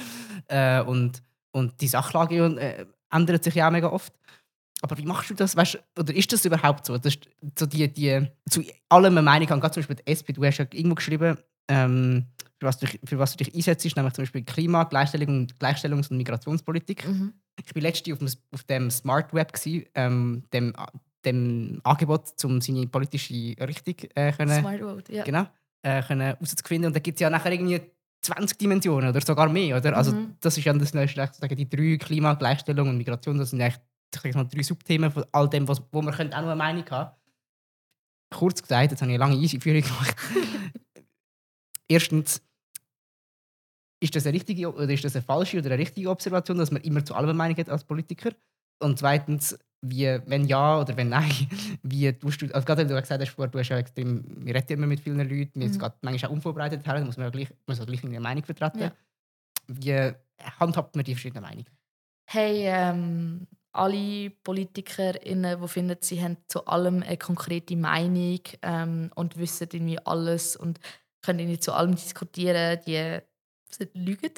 Äh, und, und die Sachlage äh, ändert sich ja auch mega oft. Aber wie machst du das? Weißt, oder ist das überhaupt so? Das ist so die, die, zu allem eine Meinung haben. Gerade zum Beispiel die SP, du hast ja irgendwo geschrieben, ähm, für, was du, dich- für was du dich einsetzt, nämlich zum Beispiel Klima, Gleichstellung, Gleichstellungs- und Migrationspolitik. Mhm. Ich war letztens auf dem, auf dem Smart Web, gewesen, ähm, dem, dem Angebot, um seine politische Richtung äh, können, Smart Road, ja. genau, äh, können herauszufinden. Und da gibt es ja nachher irgendwie 20 Dimensionen oder sogar mehr. Oder? Also, Mhm. das ist ja das, sozusagen die drei Klima, Gleichstellung und Migration. Das sind sag mal, drei Subthemen von all dem, was, wo man könnte auch noch eine Meinung haben Kurz gesagt, jetzt habe ich eine lange Einführung gemacht. Erstens, ist das eine richtige oder ist das eine falsche oder eine richtige Observation, dass man immer zu allem Meinung hat als Politiker? Und zweitens, wie, wenn ja oder wenn nein, wie tust du, also gerade wenn du gesagt hast, vorher, du hast ja extrem, wir reden immer mit vielen Leuten, wir mhm. sind manchmal auch unvorbereitet her, da muss man ja gleich, muss ja gleich eine Meinung vertreten. Ja. Wie handhabt man die verschiedenen Meinungen? Hey, ähm, alle PolitikerInnen, die finden, sie haben zu allem eine konkrete Meinung ähm, und wissen irgendwie alles und können irgendwie zu allem diskutieren, die lügen.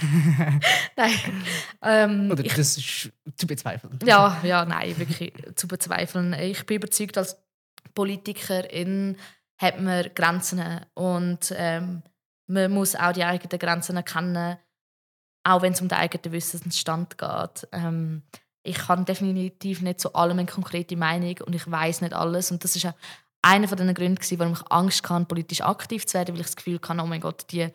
nein. Ähm, Oder das ist zu bezweifeln. Ja, ja, nein, wirklich zu bezweifeln. Ich bin überzeugt, als Politikerin hat man Grenzen und ähm, man muss auch die eigenen Grenzen erkennen, auch wenn es um den eigenen Wissensstand geht. Ähm, ich habe definitiv nicht zu allem eine konkrete Meinung und ich weiß nicht alles. Und das ist auch einer von den Gründen, warum ich Angst hatte, politisch aktiv zu werden, weil ich das Gefühl hatte, oh mein Gott, die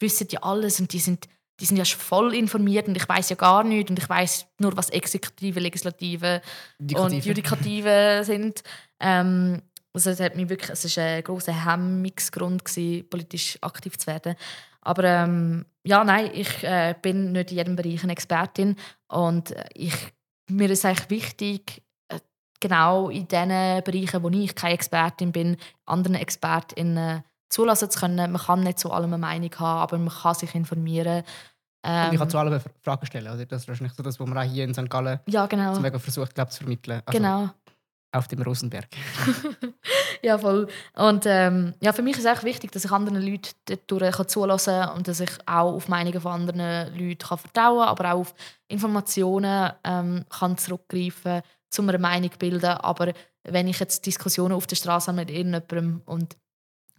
wissen ja alles und die sind, die sind ja voll informiert und ich weiß ja gar nichts und ich weiß nur, was Exekutive, Legislative Judikative. und Judikative sind. Ähm, also es hat mich wirklich, es ist ein großer Hemmungsgrund gewesen, politisch aktiv zu werden. Aber ähm, ja, nein, ich äh, bin nicht in jedem Bereich eine Expertin und ich mir ist eigentlich wichtig, äh, genau in den Bereichen, wo ich keine Expertin bin, anderen Expertinnen zulassen zu können. Man kann nicht zu allem eine Meinung haben, aber man kann sich informieren. Ähm, ich kann zu allem Fragen stellen. Oder? Das ist wahrscheinlich so das, was man auch hier in St. Gallen ja, genau. zum Beispiel versucht glaub, zu vermitteln. Also genau. Auf dem Rosenberg. ja, voll. Und ähm, ja, für mich ist es auch wichtig, dass ich anderen Leuten dadurch zulassen kann und dass ich auch auf Meinungen von anderen Leuten kann vertrauen kann, aber auch auf Informationen ähm, kann zurückgreifen kann, um eine Meinung zu bilden. Aber wenn ich jetzt Diskussionen auf der Straße habe mit irgendjemandem und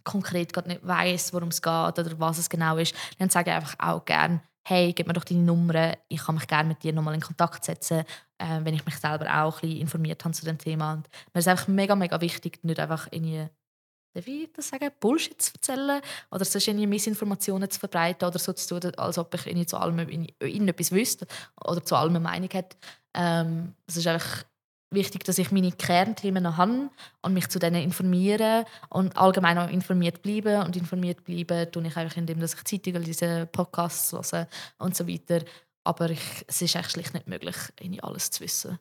konkret gerade nicht weiß, worum es geht oder was es genau ist, dann sage ich einfach auch gerne, hey, gib mir doch deine Nummer, ich kann mich gerne mit dir nochmal in Kontakt setzen, äh, wenn ich mich selber auch ein bisschen informiert habe zu dem Thema. Und mir ist einfach mega, mega wichtig, nicht einfach irgendwie ich das sagen, Bullshit zu erzählen oder sonst irgendwie Missinformationen zu verbreiten oder so zu tun, als ob ich irgendwie zu allem irgendetwas wüsste oder zu allem eine Meinung hätte. Ähm, es ist einfach wichtig, dass ich meine Kernthemen habe und mich zu denen informiere und allgemein auch informiert bleibe. Und informiert bleibe tue ich einfach, indem ich Zeitungen lese, Podcasts höre und so weiter. Aber ich, es ist eigentlich schlicht nicht möglich, alles zu wissen.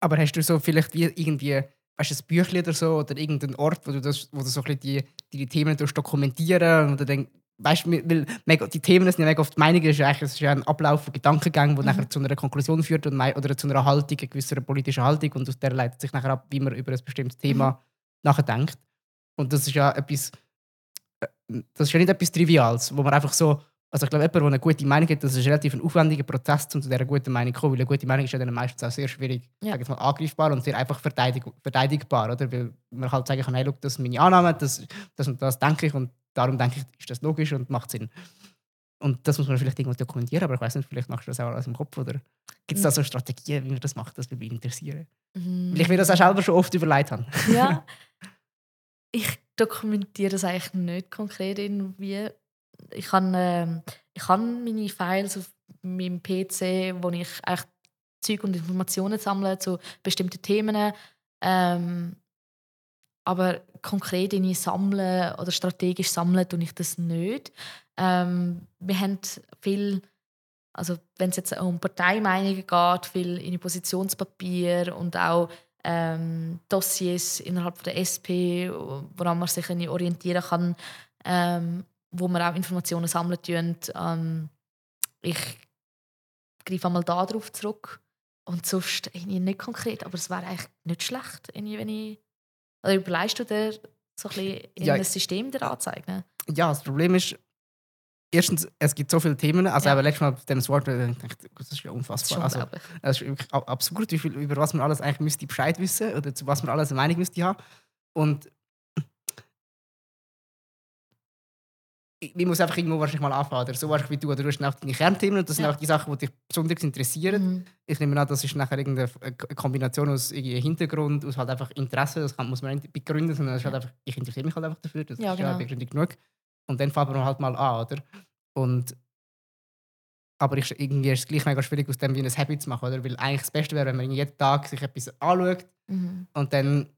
Aber hast du so vielleicht wie irgendwie weißt, ein Büchlein oder so oder irgendeinen Ort, wo du, das, wo du so ein die, die Themen dokumentieren und dann weißt, weil mega, die Themen sind ja mega oft Meinungen, ist eigentlich ist ja ein Ablauf von Gedankengängen, der mhm. nachher zu einer Konklusion führt und, oder zu einer Haltung, einer gewissen politischen Haltung und aus der leitet sich nachher ab, wie man über ein bestimmtes Thema mhm. nachdenkt. Und das ist ja etwas, äh, das ist ja nicht etwas Triviales, wo man einfach so, also ich glaube, jemand, der eine gute Meinung hat, das ist relativ ein aufwendiger Prozess, um zu dieser guten Meinung zu kommen, weil eine gute Meinung ist ja dann meistens auch sehr schwierig, ja. mal, angreifbar und sehr einfach verteidig verteidigbar, oder? Weil man halt sagen kann, hey, look, das ist meine Annahme, das, das und das denke ich und darum denke ich, ist das logisch und macht Sinn. Und das muss man vielleicht irgendwo dokumentieren, aber ich weiß nicht, vielleicht machst du das auch alles im Kopf oder gibt es da so Strategien, wie man das macht? Das würde mich interessieren. Mhm. Weil ich mir das auch selber schon oft überlegt habe. Ja. ich dokumentiere das eigentlich nicht konkret irgendwie. Ich habe, äh, ich habe meine Files auf meinem PC, wo ich eigentlich Zeug und Informationen sammle zu bestimmten Themen. Ähm, aber konkret in sammeln oder strategisch sammeln tue ich das nicht. Ähm, wir haben viel, also wenn es jetzt um Parteimeinungen geht, viel in Positionspapier und auch ähm, Dossiers innerhalb der SP, woran man sich orientieren kann, ähm, wo man auch Informationen sammeln tun. Ähm, ich greife einmal darauf zurück und sonst nicht konkret, aber es wäre eigentlich nicht schlecht, wenn ich oder überlegst du dir so ein bisschen in ja, das System der anzeigen? Ja, das Problem ist, erstens, es gibt so viele Themen. Also, ja. letztes Mal bei dem Wort, ich dachte, das ist ja unfassbar. Das ist, also, das ist wirklich absurd, wie viel, über was man alles eigentlich müsste Bescheid wissen oder zu was man alles eine Meinung müsste haben. Und ich muss einfach irgendwo wahrscheinlich mal anfangen. Oder so wahrscheinlich wie du. Oder du hast auch deine Kernthemen und das sind auch die Sachen, die dich besonders interessieren. Mhm. Ich nehme an, das ist nachher irgendeine Kombination aus Hintergrund, aus halt einfach Interesse. Das kann, muss man nicht begründen, sondern ist halt einfach, ich interessiere mich halt einfach dafür. Das ja, ist genau. ja begründet genug. Und dann fangen wir halt mal an, oder? Und aber ich, irgendwie ist es gleich mega schwierig, aus dem wie ein Habit zu machen, oder? Weil eigentlich das Beste wäre, wenn man jeden Tag sich etwas anschaut mhm. und dann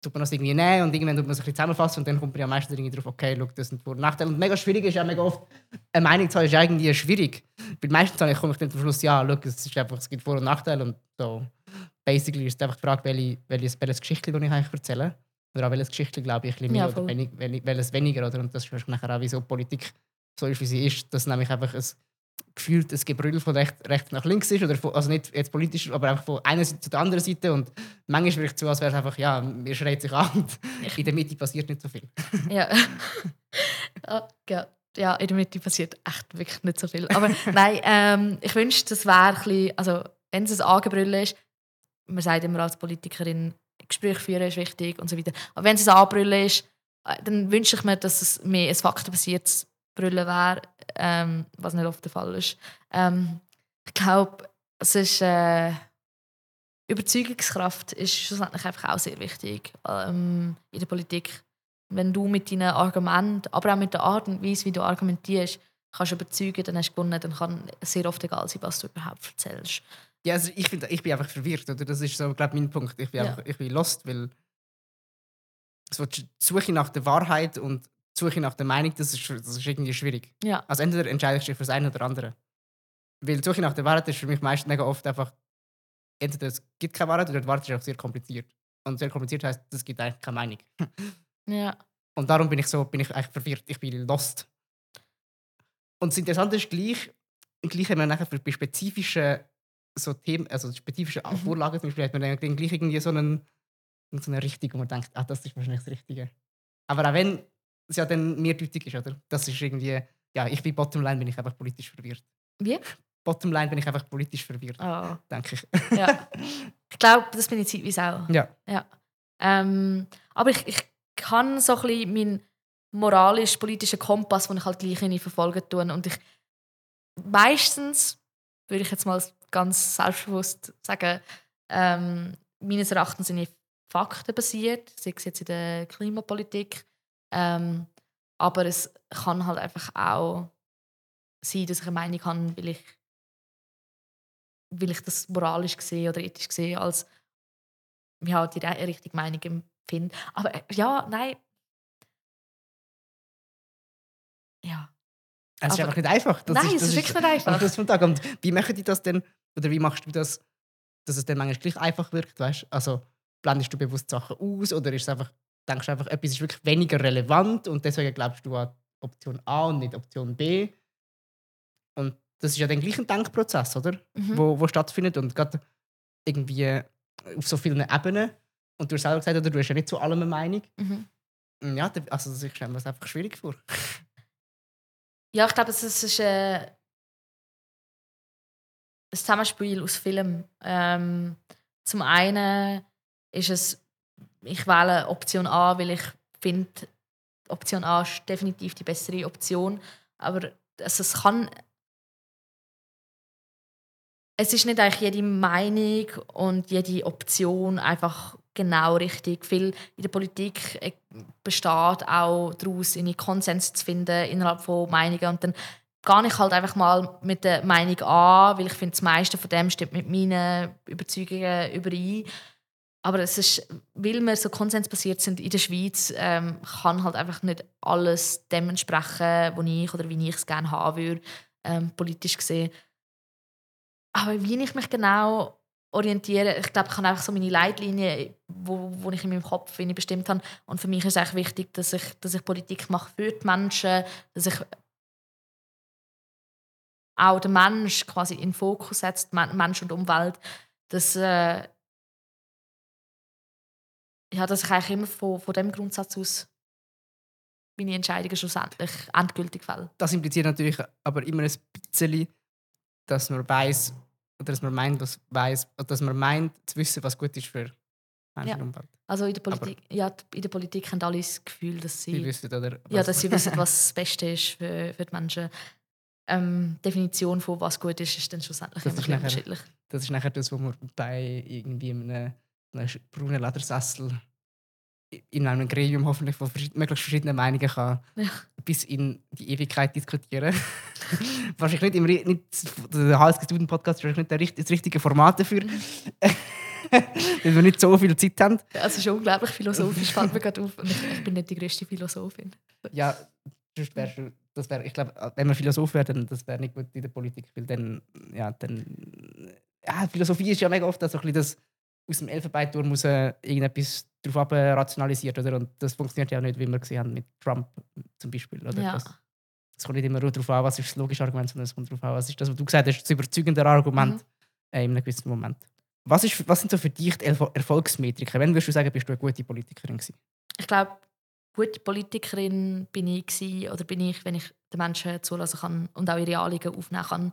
tut man das irgendwie nehmen und irgendwann tut man sich ein bisschen zusammenfassen und dann kommt man ja meistens irgendwie drauf, okay, look, das sind Vor- und Nachteile. Und mega schwierig ist ja mega oft, eine Meinung zu haben, ist irgendwie schwierig. Weil meistens ich- komme ich dann zum Schluss, ja, look, es, ist einfach, es gibt Vor- und Nachteile und so. Basically ist es einfach die Frage, welche, welches, welches Geschichtchen das ich eigentlich erzähle. Oder auch welches Geschichtchen, glaube ich, ein bisschen mehr Ja, oder wenig, welches weniger. Oder? Und das ist nachher auch, wie so Politik so ist, wie sie ist, dass nämlich einfach ein gefühlt ein Gebrüll von rechts rechts nach links ist. Oder von, also nicht jetzt politisch, aber einfach von einer Seite zu der anderen Seite. Und manchmal wirkt es so, als wäre es einfach, ja, mir schreit sich an in der Mitte passiert nicht so viel. Ja. Ja. ja, in der Mitte passiert echt wirklich nicht so viel. Aber nein, ähm, ich wünschte, das wäre ein bisschen, also wenn es ein Angebrüll ist, man sagt immer als Politikerin, Gespräche führen ist wichtig und so weiter. Aber wenn es ein Anbrüllen ist, äh, dann wünsche ich mir, dass es mehr ein faktenbasiertes Brüllen wäre, ähm, was nicht oft der Fall ist. Ähm, ich glaube, es ist äh, Überzeugungskraft ist schlussendlich einfach auch sehr wichtig ähm, in der Politik. Wenn du mit deinen Argumenten, aber auch mit der Art und Weise, wie du argumentierst, kannst überzeugen, dann hast du gewonnen. Dann kann es sehr oft egal sein, was du überhaupt erzählst. Ja, also ich, find, ich bin einfach verwirrt. Oder? Das ist so, glaube mein Punkt. Ich bin, Ja. einfach, ich bin lost, weil so die Suche nach der Wahrheit und Suche nach der Meinung, das ist, das ist irgendwie schwierig. Ja, Also entweder entscheidest du dich für das eine oder andere. Weil Suche nach der Wahrheit ist für mich meist mega oft einfach, entweder es gibt keine Wahrheit oder die Wahrheit ist auch sehr kompliziert. Und sehr kompliziert heißt, es gibt eigentlich keine Meinung. ja, Und darum bin ich so, bin ich eigentlich verwirrt. Ich bin lost. Und das Interessante ist gleich, gleich haben wir nachher für bei spezifischen so Themen, also spezifische Mhm. Vorlagen, zum Beispiel hat man dann gleich irgendwie so, einen, so eine Richtung, wo man denkt, ah, das ist wahrscheinlich das Richtige. Aber auch wenn es ja dann mehrdeutig ist, oder? Das ist irgendwie, ja, ich bin Bottomline, bin ich einfach politisch verwirrt. Wie? Bottomline bin ich einfach politisch verwirrt, Ah, denke ich. ja. ich glaube, das bin ich zeitweise auch. ja. Ja. Ähm, aber ich, ich kann so ein bisschen meinen moralisch-politischen Kompass, den ich halt gleich verfolgen tue. Und ich meistens, würde ich jetzt mal ganz selbstbewusst sagen, ähm, meines Erachtens sind ich faktenbasiert, sei es jetzt in der Klimapolitik. Ähm, aber es kann halt einfach auch sein, dass ich eine Meinung habe, weil ich, weil ich das moralisch sehe oder ethisch sehe, als ja, die richtige Meinung empfinde. Aber äh, ja, nein. Ja. Es ist Aber- einfach nicht einfach. Das Nein, ist, es das ist wirklich nicht einfach. vom Tag. Und wie machen die das denn? Oder wie machst du das, dass es dann manchmal gleich einfach wirkt? Weißt? Also blendest du bewusst Sachen aus oder ist es einfach, denkst einfach, etwas ist wirklich weniger relevant und deswegen glaubst du an Option A und nicht Option B? Und das ist ja dann gleich ein Denkprozess, oder? Mhm. Wo, wo stattfindet und gerade irgendwie auf so vielen Ebenen. Und du hast selber gesagt, oder, du hast ja nicht zu allem eine Meinung. Mhm. Ja, da- also ich stelle mir das einfach schwierig vor. Ja, ich glaube, es ist, es ist äh, ein Zusammenspiel aus Filmen. Ähm, zum einen ist es, ich wähle Option A, weil ich finde, Option A ist definitiv die bessere Option. Aber also, es kann. Es ist nicht eigentlich jede Meinung und jede Option einfach genau richtig. Viel in der Politik äh, besteht auch daraus, einen Konsens zu finden innerhalb von Meinungen. Und dann gehe ich halt einfach mal mit der Meinung an, weil ich finde, das meiste von dem stimmt mit meinen Überzeugungen überein. Aber es ist, weil wir so konsensbasiert sind in der Schweiz, ähm, kann halt einfach nicht alles dem entsprechen, ich oder wie ich es gerne haben würde, ähm, politisch gesehen. Aber wie ich mich genau orientiere, ich glaube, ich habe einfach so meine Leitlinien, wo, wo ich in meinem Kopf ich bestimmt habe. Und für mich ist es wichtig, dass ich, dass ich Politik mache für die Menschen, dass ich auch den Mensch quasi in den Fokus setzt, Men- Mensch und Umwelt, dass, äh, ja, dass ich eigentlich immer von, von dem Grundsatz aus meine Entscheidungen schlussendlich endgültig fälle. das impliziert natürlich aber immer ein bisschen, dass man weiß oder dass man meint, was weiß, dass man meint zu wissen, was gut ist für Menschen Ja. und Umwelt. Also in der Politik, ja, in der Politik haben alle das Gefühl, dass Sie sie, wissen oder ja, was- dass sie wissen, was das Beste ist für, für die Menschen. Ähm, Definition von was gut ist, ist dann schlussendlich Das immer ist nachher- unterschiedlich. Das ist nachher das, was man bei irgendwie einem braunen Ledersessel in einem Gremium hoffentlich von verschied möglichst verschiedenen Meinungen kann Ja. bis in die Ewigkeit diskutieren. Wahrscheinlich nicht, im, nicht der HSG Student Podcast ist wahrscheinlich nicht das richtige Format dafür. weil wir nicht so viel Zeit haben. Es ist unglaublich philosophisch, fällt mir gerade auf. Ich, bin nicht die größte Philosophin. Ja, sonst du, das wär, ich glaube, wenn man Philosoph wäre, dann das wäre nicht gut in der Politik, weil dann, ja, dann, ja, Philosophie ist ja mega oft so ein bisschen das, aus dem Elfenbeinturm muss äh, irgendetwas darauf rationalisiert, oder? Und das funktioniert ja nicht, wie wir gesehen haben mit Trump zum Beispiel, oder? Ja. Das, es kommt nicht immer nur darauf an, was ist das logische Argument, sondern es kommt darauf an, was ist das, was du gesagt hast, das überzeugende Argument Mhm. äh, in einem gewissen Moment. Was, ist, was sind so für dich die Erfol- Erfolgsmetriken? Wenn würdest du sagen, bist du eine gute Politikerin gewesen? Ich glaube, gute Politikerin bin ich gewesen, oder bin ich, wenn ich den Menschen zulassen kann und auch ihre Anliegen aufnehmen kann.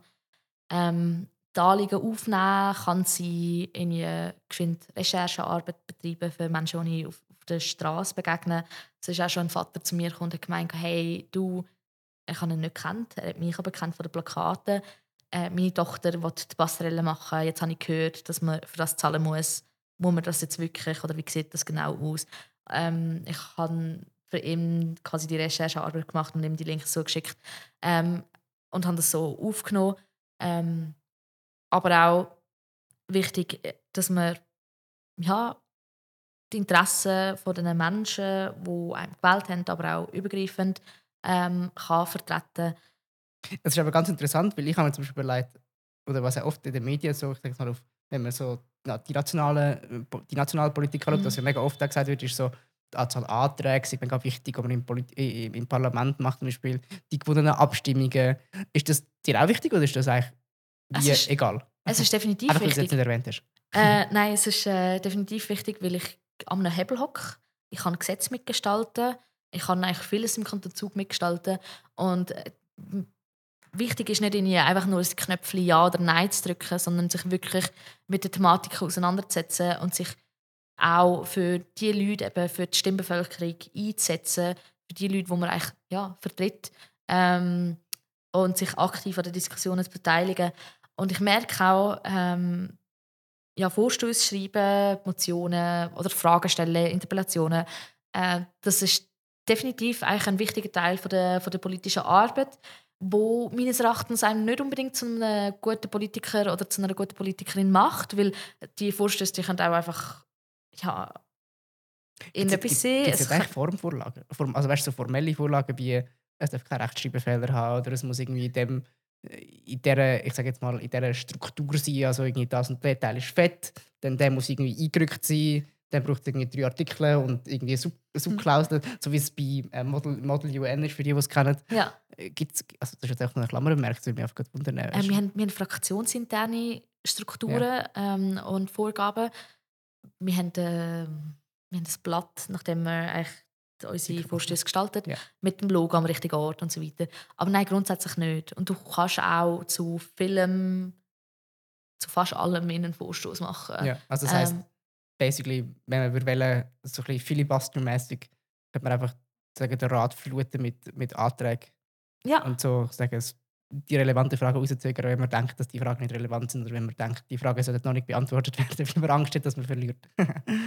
Ähm, die Anliegen aufnehmen kann sie in geschwind Recherchearbeit betreiben für Menschen, die ich auf, auf der Straße begegne. Es ist auch schon ein Vater zu mir gekommen und hat gemeint, hey, du, ich habe ihn nicht gekannt, er hat mich aber kennt von den Plakaten. Äh, meine Tochter will die Passerelle machen. Jetzt habe ich gehört, dass man für das zahlen muss. Muss man das jetzt wirklich oder wie sieht das genau aus? Ähm, ich habe für ihn quasi die Recherchearbeit gemacht und ihm die Links so geschickt ähm, und habe das so aufgenommen. Ähm, aber auch wichtig, äh, dass man ja, die Interessen von den Menschen, die einem gewählt haben, aber auch übergreifend ähm, kann vertreten Das ist aber ganz interessant, weil ich habe mir zum Beispiel überlegt, oder was ja oft in den Medien so, ich sage mal auf, wenn man so na, die nationale, äh, die nationale Politik anschaut, Mhm. was ja mega oft auch gesagt wird, ist so, die Anzahl Anträge ist mega wichtig, aber im, äh, im Parlament macht zum Beispiel die gewonnenen Abstimmungen. Ist das dir auch wichtig oder ist das eigentlich Es wie ist- egal? Es ist definitiv Einfach, weil du es jetzt wichtig. nicht erwähnt hast. Äh, nein, es ist äh, definitiv wichtig, weil ich an einem Hebel hocke. Ich kann Gesetze mitgestalten. Ich kann eigentlich vieles im Kanton Zug mitgestalten. Und äh, wichtig ist nicht irgendwie einfach nur das Knöpfchen Ja oder Nein zu drücken, sondern sich wirklich mit der Thematik auseinanderzusetzen und sich auch für die Leute, eben für die Stimmbevölkerung einzusetzen, für die Leute, die man eigentlich ja, vertritt ähm, und sich aktiv an den Diskussionen zu beteiligen. Und ich merke auch, ähm, ja, Vorstöße schreiben, Motionen oder Fragen stellen, Interpellationen. Äh, das ist definitiv eigentlich ein wichtiger Teil von der, von der politischen Arbeit, wo meines Erachtens einem nicht unbedingt zu einem guten Politiker oder zu einer guten Politikerin macht, weil die Vorstöße die können auch einfach ja, in etwas sehen. Gibt es eigentlich Formvorlagen? Form, also weißt du, so formelle Vorlagen wie es darf keine Rechtschreibfehler haben oder es muss irgendwie in dem äh, in dieser, ich sage jetzt mal, in dieser Struktur sein, also irgendwie das und der Teil ist fett, dann der muss irgendwie eingerückt sein, dann braucht es irgendwie drei Artikel und irgendwie Sub Mhm. So wie es bei äh, Model, Model UN ist, für die, die es kennen. ja. Äh, Gibt's, also das ist jetzt einfach nur eine Klammerbemerkung, das würde mich einfach gerade wundern. Äh, wir, haben, wir haben fraktionsinterne Strukturen ähm, und Vorgaben. Wir haben, äh, wir haben ein Blatt, nachdem wir eigentlich unsere. Vorstöße gestaltet Ja. mit dem Logo am richtigen Ort und so weiter. Aber nein, grundsätzlich nicht. Und du kannst auch zu Filmen, zu fast allem in einen Vorstoß machen. Ja, also das heisst, Ähm, basically, wenn man würde wollen, so ein bisschen filibustermäßig, könnte man einfach sagen, den Rat fluten mit, mit Anträgen ja. und so sagen, es- die relevanten Fragen rauszögern, wenn man denkt, dass die Fragen nicht relevant sind oder wenn man denkt, die Fragen sollten noch nicht beantwortet werden, weil man Angst hat, dass man verliert.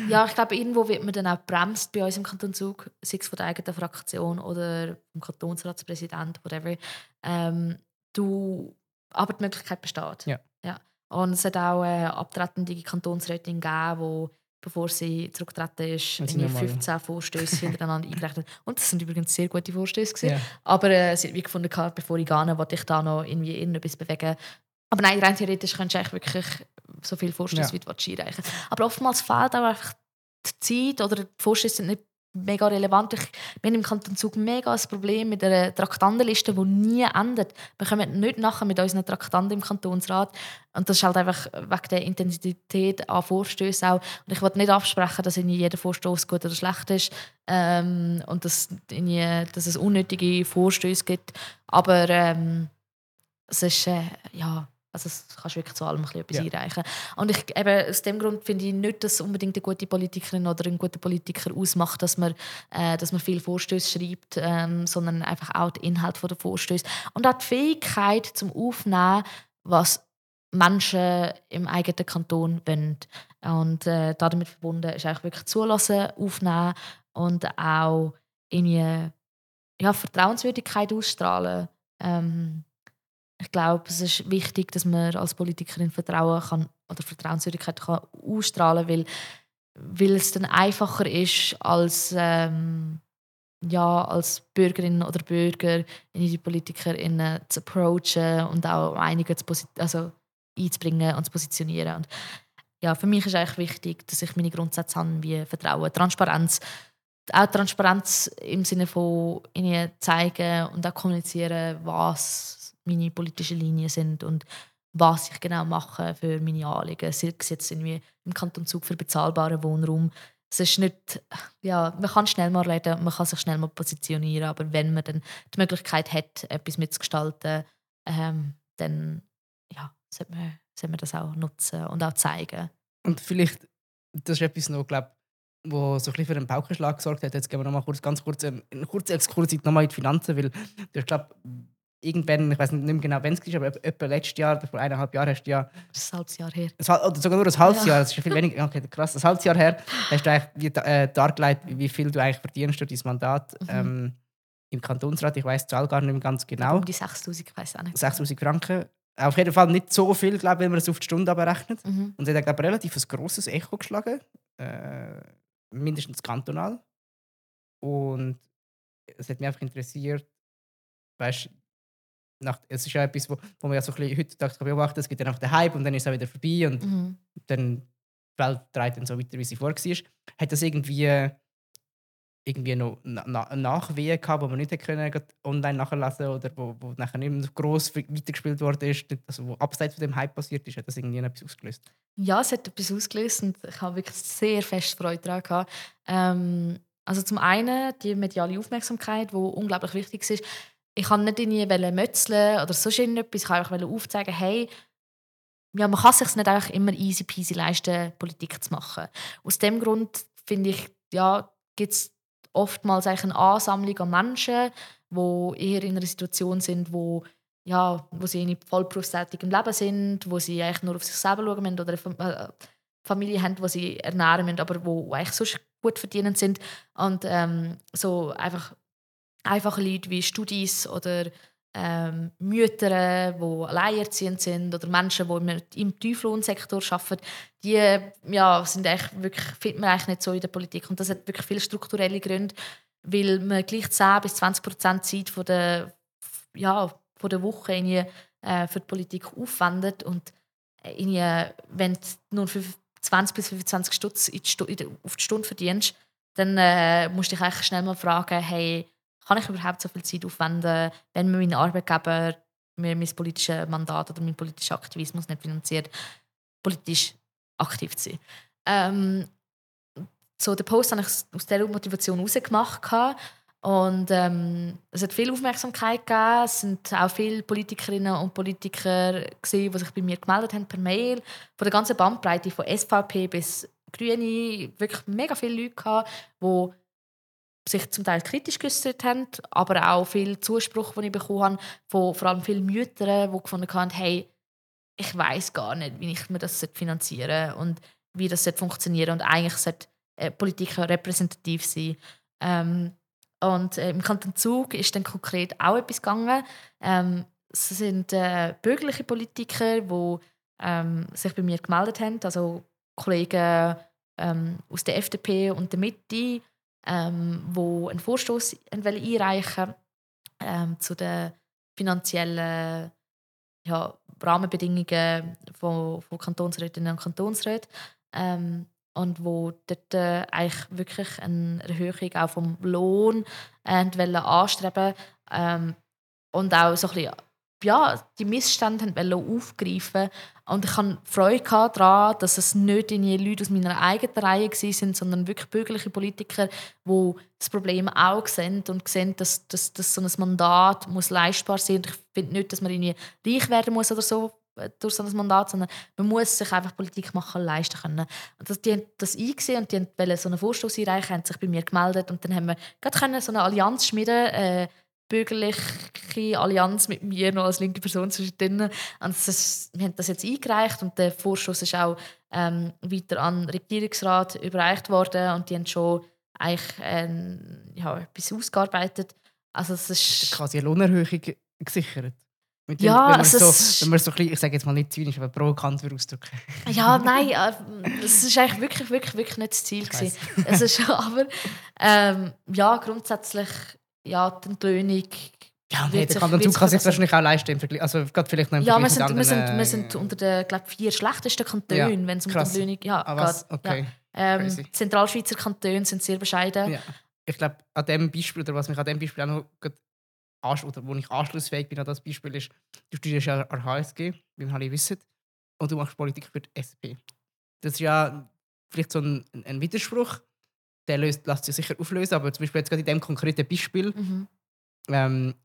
Ja, ich glaube, irgendwo wird man dann auch bremst bei uns im Kanton Zug, sei es von der eigenen Fraktion oder vom Kantonsratspräsident, whatever. Ähm, du, aber die Möglichkeit besteht. Ja. ja. Und es hat auch eine abtretende Kantonsrätin gegeben, die, bevor sie zurückgetreten ist, sie nochmal- 15 Vorstöße hintereinander eingerechnet hat. Und das sind übrigens sehr gute Vorstöße. gewesen. Ja. Aber äh, sie hat wie gefunden, gehabt, bevor ich gehe, wollte ich da noch irgendwie irgendetwas bewegen. Aber nein, rein theoretisch könntest du eigentlich wirklich so viele Vorstöße Ja. wie du willst einreichen Aber oftmals fehlt auch einfach die Zeit oder die Vorstöße sind nicht mega relevant. Ich, wir haben im Kanton Zug mega ein Problem mit einer Traktandenliste, die nie endet. Wir kommen nicht nachher mit unseren Traktanten im Kantonsrat. Und das ist halt einfach wegen der Intensität an Vorstößen auch. Und ich wollte nicht absprechen, dass irgendwie jeder Vorstoß gut oder schlecht ist ähm, und dass, irgendwie, dass es unnötige Vorstöße gibt. Aber ähm, es ist, äh, ja, also das kannst wirklich zu allem ein bisschen etwas Ja. einreichen. Und ich, eben, aus dem Grund finde ich nicht, dass unbedingt eine gute Politikerin oder ein guter Politiker ausmacht, dass man, äh, dass man viel Vorstöße schreibt, ähm, sondern einfach auch der Inhalt der Vorstöße. Und auch die Fähigkeit zum Aufnehmen, was Menschen im eigenen Kanton wollen. Und äh, damit verbunden ist eigentlich wirklich zulassen, aufnehmen und auch irgendwie ja, Vertrauenswürdigkeit ausstrahlen. Ähm, Ich glaube, es ist wichtig, dass man als Politikerin Vertrauen kann oder Vertrauenswürdigkeit kann ausstrahlen kann, weil, weil es dann einfacher ist, als, ähm, ja, als Bürgerin oder Bürger in die PolitikerInnen zu approachen und auch einige zu also einzubringen und zu positionieren. Und ja, für mich ist eigentlich wichtig, dass ich meine Grundsätze habe, wie Vertrauen, Transparenz, auch Transparenz im Sinne von ihnen zeigen und auch kommunizieren, was meine politischen Linien sind und was ich genau mache für meine Anliegen. Sei es jetzt irgendwie im Kanton Zug für bezahlbaren Wohnraum. Es ist nicht, ja, man kann schnell mal reden, man kann sich schnell mal positionieren, aber wenn man dann die Möglichkeit hat, etwas mitzugestalten, ähm, dann ja, sollte man, sollte man das auch nutzen und auch zeigen. Und vielleicht, das ist etwas noch, glaube wo so ein für einen Paukenschlag gesorgt hat. Jetzt gehen wir noch mal kurz, ganz kurz, ähm, einen kurzen Exkurs in die Finanzen, weil ich glaube, irgendwann, ich weiß nicht mehr genau, wann es ist, aber etwa letztes Jahr, vor eineinhalb Jahren hast du ja... Das ist ein halbes Jahr her. Oder sogar nur ein halbes ja. Jahr, das ist viel weniger, okay, krass, ein halbes Jahr her, hast du eigentlich äh, dargelegt, wie viel du eigentlich verdienst durch dein Mandat mhm. ähm, im Kantonsrat. Ich weiß die Zahl gar nicht mehr ganz genau. Um die 6'000, ich weiß auch nicht. 6'000 Franken. Auf jeden Fall nicht so viel, glaube ich, wenn man es auf die Stunde berechnet. Mhm. Und es hat, glaube ich, relativ ein grosses Echo geschlagen. Äh, mindestens kantonal. Und es hat mich einfach interessiert, weißt nach, es ist ja etwas, wo, wo man ja so ein bisschen heutzutage beobachten es gibt dann einfach den Hype und dann ist es auch wieder vorbei und mhm. dann die Welt dreht dann so weiter, wie sie vorher war. Hat das irgendwie, irgendwie noch na, Nachwehen gehabt, wo man nicht können, online nachlesen oder wo, wo nachher nicht mehr so gross weitergespielt worden ist, also wo abseits von dem Hype passiert ist, hat das irgendwie etwas ausgelöst? Ja, es hat etwas ausgelöst und ich habe wirklich sehr fest Freude daran gehabt. Ähm, also zum einen die mediale Aufmerksamkeit, die unglaublich wichtig ist. Ich kann nicht irgendwie mötzeln oder so etwas. Ich wollte einfach aufzeigen, hey, ja, man kann es sich nicht einfach immer easy peasy leisten, Politik zu machen. Aus dem Grund finde ich, ja, gibt es oftmals eine Ansammlung an Menschen, die eher in einer Situation sind, wo ja, wo sie nicht vollberufstätig im Leben sind, wo sie eigentlich nur auf sich selber schauen müssen oder eine äh, Familie haben, die sie ernähren müssen, aber wo eigentlich sonst gut verdienend sind. Und ähm, so einfach einfache Leute wie Studis oder ähm, Mütter, die alleinerziehend sind oder Menschen, die im Tieflohnsektor arbeiten, die ja, sind wirklich, findet man eigentlich nicht so in der Politik. Und das hat wirklich viele strukturelle Gründe, weil man gleich 10 bis 20 Prozent Zeit von der, ja, von der Woche in, äh, für die Politik aufwendet. Und in, wenn du nur 20 bis 25 Stutz auf die Stunde verdienst, dann äh, musst du dich eigentlich schnell mal fragen, hey, kann ich überhaupt so viel Zeit aufwenden, wenn mein Arbeitgeber mir mein politisches Mandat oder mein politischer Aktivismus nicht finanziert, politisch aktiv zu sein. Ähm, so den Post habe ich aus dieser Motivation herausgemacht und ähm, es hat viel Aufmerksamkeit gegeben. Es sind auch viele Politikerinnen und Politiker, gewesen, die sich bei mir gemeldet haben per Mail. Von der ganzen Bandbreite, von SVP bis Grüne, wirklich mega viele Leute, gehabt, die sich zum Teil kritisch geäußert haben, aber auch viel Zuspruch, den ich bekommen habe, von vor allem vielen Müttern, die gefunden haben, hey, ich weiß gar nicht, wie ich mir das finanzieren soll und wie das funktionieren und eigentlich sollte äh, Politik repräsentativ sein. Ähm, und äh, im Kanton Zug ist dann konkret auch etwas gegangen. Ähm, es sind äh, bürgerliche Politiker, die ähm, sich bei mir gemeldet haben, also Kollegen ähm, aus der FDP und der Mitte, ähm, wo einen Vorstoß einreichen ähm, zu den finanziellen ja, Rahmenbedingungen von, von Kantonsrätinnen und Kantonsräten. Ähm, und wo dort äh, eigentlich wirklich eine Erhöhung auch vom Lohn äh, anstreben ähm, und auch so ein bisschen ja, die Missstände aufgreifen und ich hatte Freude daran, dass es nicht die Leute aus meiner eigenen Reihe waren, sondern wirklich bürgerliche Politiker, die das Problem auch sehen und sehen, dass, dass, dass so ein Mandat muss leistbar sein muss. Ich finde nicht, dass man irgendwie reich werden muss oder so äh, durch so ein Mandat, sondern man muss sich einfach Politik machen leisten können. Und das, die haben das eingesehen und die wollten so einen Vorstoß einreichen, haben sich bei mir gemeldet und dann haben wir gerade so eine Allianz schmieden äh, bürgerliche Allianz mit mir noch als linke Person zwischendrin. Und ist, wir haben das jetzt eingereicht und der Vorschuss ist auch ähm, weiter an den Regierungsrat überreicht worden und die haben schon eigentlich ähm, ja, etwas ausgearbeitet. Also es ist quasi eine Lohnerhöhung gesichert. Mit Ja, dem, wenn man also so, es- wenn man so ein bisschen, ich sage jetzt mal nicht zynisch, aber provokant würde ausdrücken. Ja, nein, äh, das ist eigentlich wirklich, wirklich, wirklich nicht das Ziel. Es ist aber, ähm, ja, grundsätzlich, ja, die Entlöhnung. Ja, nee, der Kanton Zug kann sich wahrscheinlich auch leisten. Also gerade vielleicht noch im Ja, wir sind, wir, sind, wir sind äh, unter den glaub, vier schlechtesten Ja, Kantonen, wenn es um die. Entlöhnung ja, Ah, geht. Okay. Ja. Ähm, Zentralschweizer Kantone sind sehr bescheiden. Ja. Ich glaube, an dem Beispiel, oder was mich an dem Beispiel auch noch oder wo ich anschlussfähig bin an das Beispiel ist, du studierst ja an HSG, wie wir alle wissen, und du machst Politik für die SP. Das ist ja vielleicht so ein, ein Widerspruch, der löst, lässt sich sicher auflösen, aber zum Beispiel jetzt gerade in dem konkreten Beispiel, Mhm. ähm,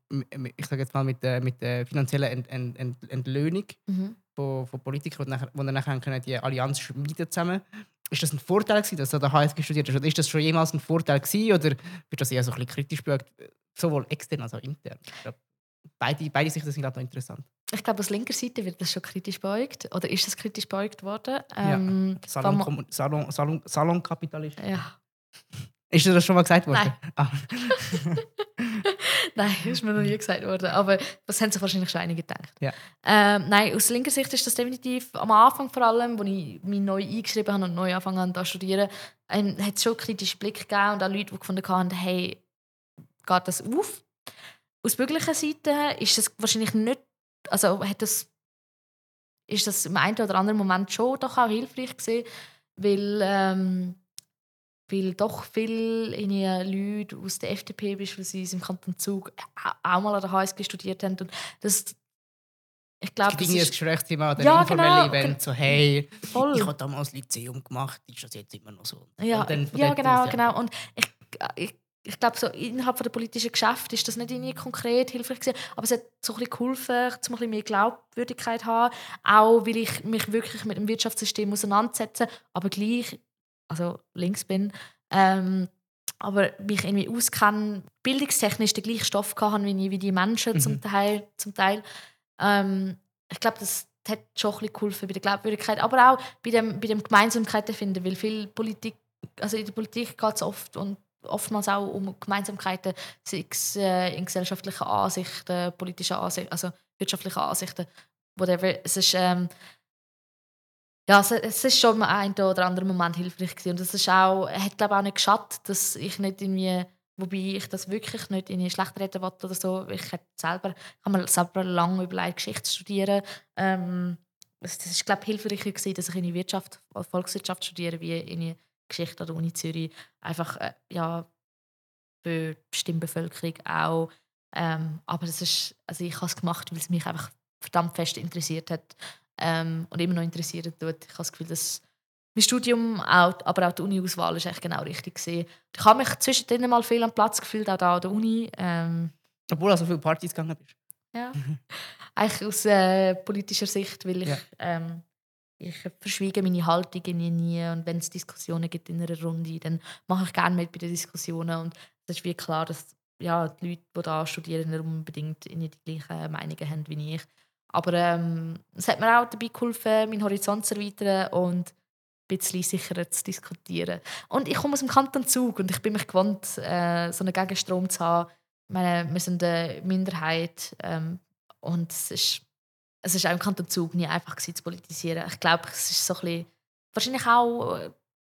ich sage jetzt mal mit der, mit der finanziellen Ent, Ent, Ent, Entlöhnung Mhm. von, von Politikern, die nachher, die dann nachher können die Allianz schmieden zusammen. Ist das ein Vorteil gewesen, dass du der HSG studiert hast? Oder ist das schon jemals ein Vorteil gewesen, oder wird das eher so ein bisschen kritisch beäugt, sowohl extern als auch intern? Ich glaub, beide, beide Sichten sind glaube ich noch interessant. Ich glaube, aus linker Seite wird das schon kritisch beäugt. Oder ist das kritisch beäugt worden? Ja. Ähm, Salon, Fam- Salon, Salon, Salonkapitalist. ja. Ist dir das schon mal gesagt worden? Nein. Ah. Nein, ist mir noch nie gesagt worden. Aber das haben sich wahrscheinlich schon einige gedacht. Ja. Ähm, nein, aus linker Sicht ist das definitiv am Anfang vor allem, als ich mich neu eingeschrieben habe und neu angefangen habe zu studieren, ähm, hat es schon einen kritischen Blick gegeben und auch Leute, die gefunden haben, hey, geht das auf? Aus bürgerlicher Seite ist das wahrscheinlich nicht, also hat das, ist das im einen oder anderen Moment schon doch auch hilfreich gewesen, weil ähm, weil doch viele Leute aus der FDP beispielsweise im Kanton Zug au- auch mal an der HSG studiert haben. Und das, ich glaube, Es irgendwie ein Gesprächsthema an Ja, informellen genau. Event, so hey, voll. ich habe damals Lyzeum gemacht, ist das jetzt immer noch so? Ja, ja genau, aus, genau. Und ich, ich, ich glaube, so innerhalb der politischen Geschäfte ist das nicht irgendwie konkret hilfreich gewesen, aber es hat so ein bisschen geholfen, um ein bisschen mehr Glaubwürdigkeit zu haben, auch weil ich mich wirklich mit dem Wirtschaftssystem auseinandersetze, aber gleich, also links bin, ähm, aber mich irgendwie auskenne, bildungstechnisch den gleichen Stoff hatte wie, wie die Menschen Mhm. zum Teil. Zum Teil. Ähm, ich glaube, das hat schon ein bisschen geholfen bei der Glaubwürdigkeit, aber auch bei dem, bei dem Gemeinsamkeiten finden, weil viel Politik, also in der Politik geht es oft und oftmals auch um Gemeinsamkeiten, sei es äh, in gesellschaftlichen Ansichten, politischen Ansichten, also wirtschaftlichen Ansichten, whatever. Es ist, ähm, ja, es, es ist schon einen oder anderen Moment hilfreich gewesen. und es ist auch, hat glaube auch nicht geschadet, dass ich nicht irgendwie, wobei ich das wirklich nicht in schlecht reden wollte oder so, ich hätte selber, ich habe selber lange überlegt, Geschichte studieren. Ähm, es das ist glaube ich hilfreicher gewesen, dass ich in die Wirtschaft, Volkswirtschaft studiere, wie in die Geschichte an der Uni Zürich. Einfach, äh, ja, für die Stimmbevölkerung auch. Ähm, aber das ist, also ich habe es gemacht, weil es mich einfach verdammt fest interessiert hat ähm, und immer noch interessiert tut. Ich habe das Gefühl, dass mein Studium, auch, aber auch die Uni-Auswahl ist echt genau richtig gesehen. Ich habe mich zwischendrin mal viel am Platz gefühlt, auch da an der Uni. Ähm, Obwohl du so viele Partys gegangen bist. ja. Eigentlich aus äh, politischer Sicht, weil ich, Ja. ähm, ich verschwiege meine Haltung nie und wenn es Diskussionen gibt in einer Runde, dann mache ich gerne mit bei den Diskussionen und es ist wie klar, dass ja, die Leute, die da studieren, nicht unbedingt nicht die gleichen Meinungen haben wie ich. Aber ähm, es hat mir auch dabei geholfen, meinen Horizont zu erweitern und ein bisschen sicherer zu diskutieren. Und ich komme aus dem Kanton Zug und ich bin mich gewohnt, äh, so einen Gegenstrom zu haben. Meine, wir sind eine Minderheit ähm, und es ist, es ist auch im Kanton Zug nie einfach gewesen, zu politisieren. Ich glaube, es ist so ein bisschen, wahrscheinlich auch äh,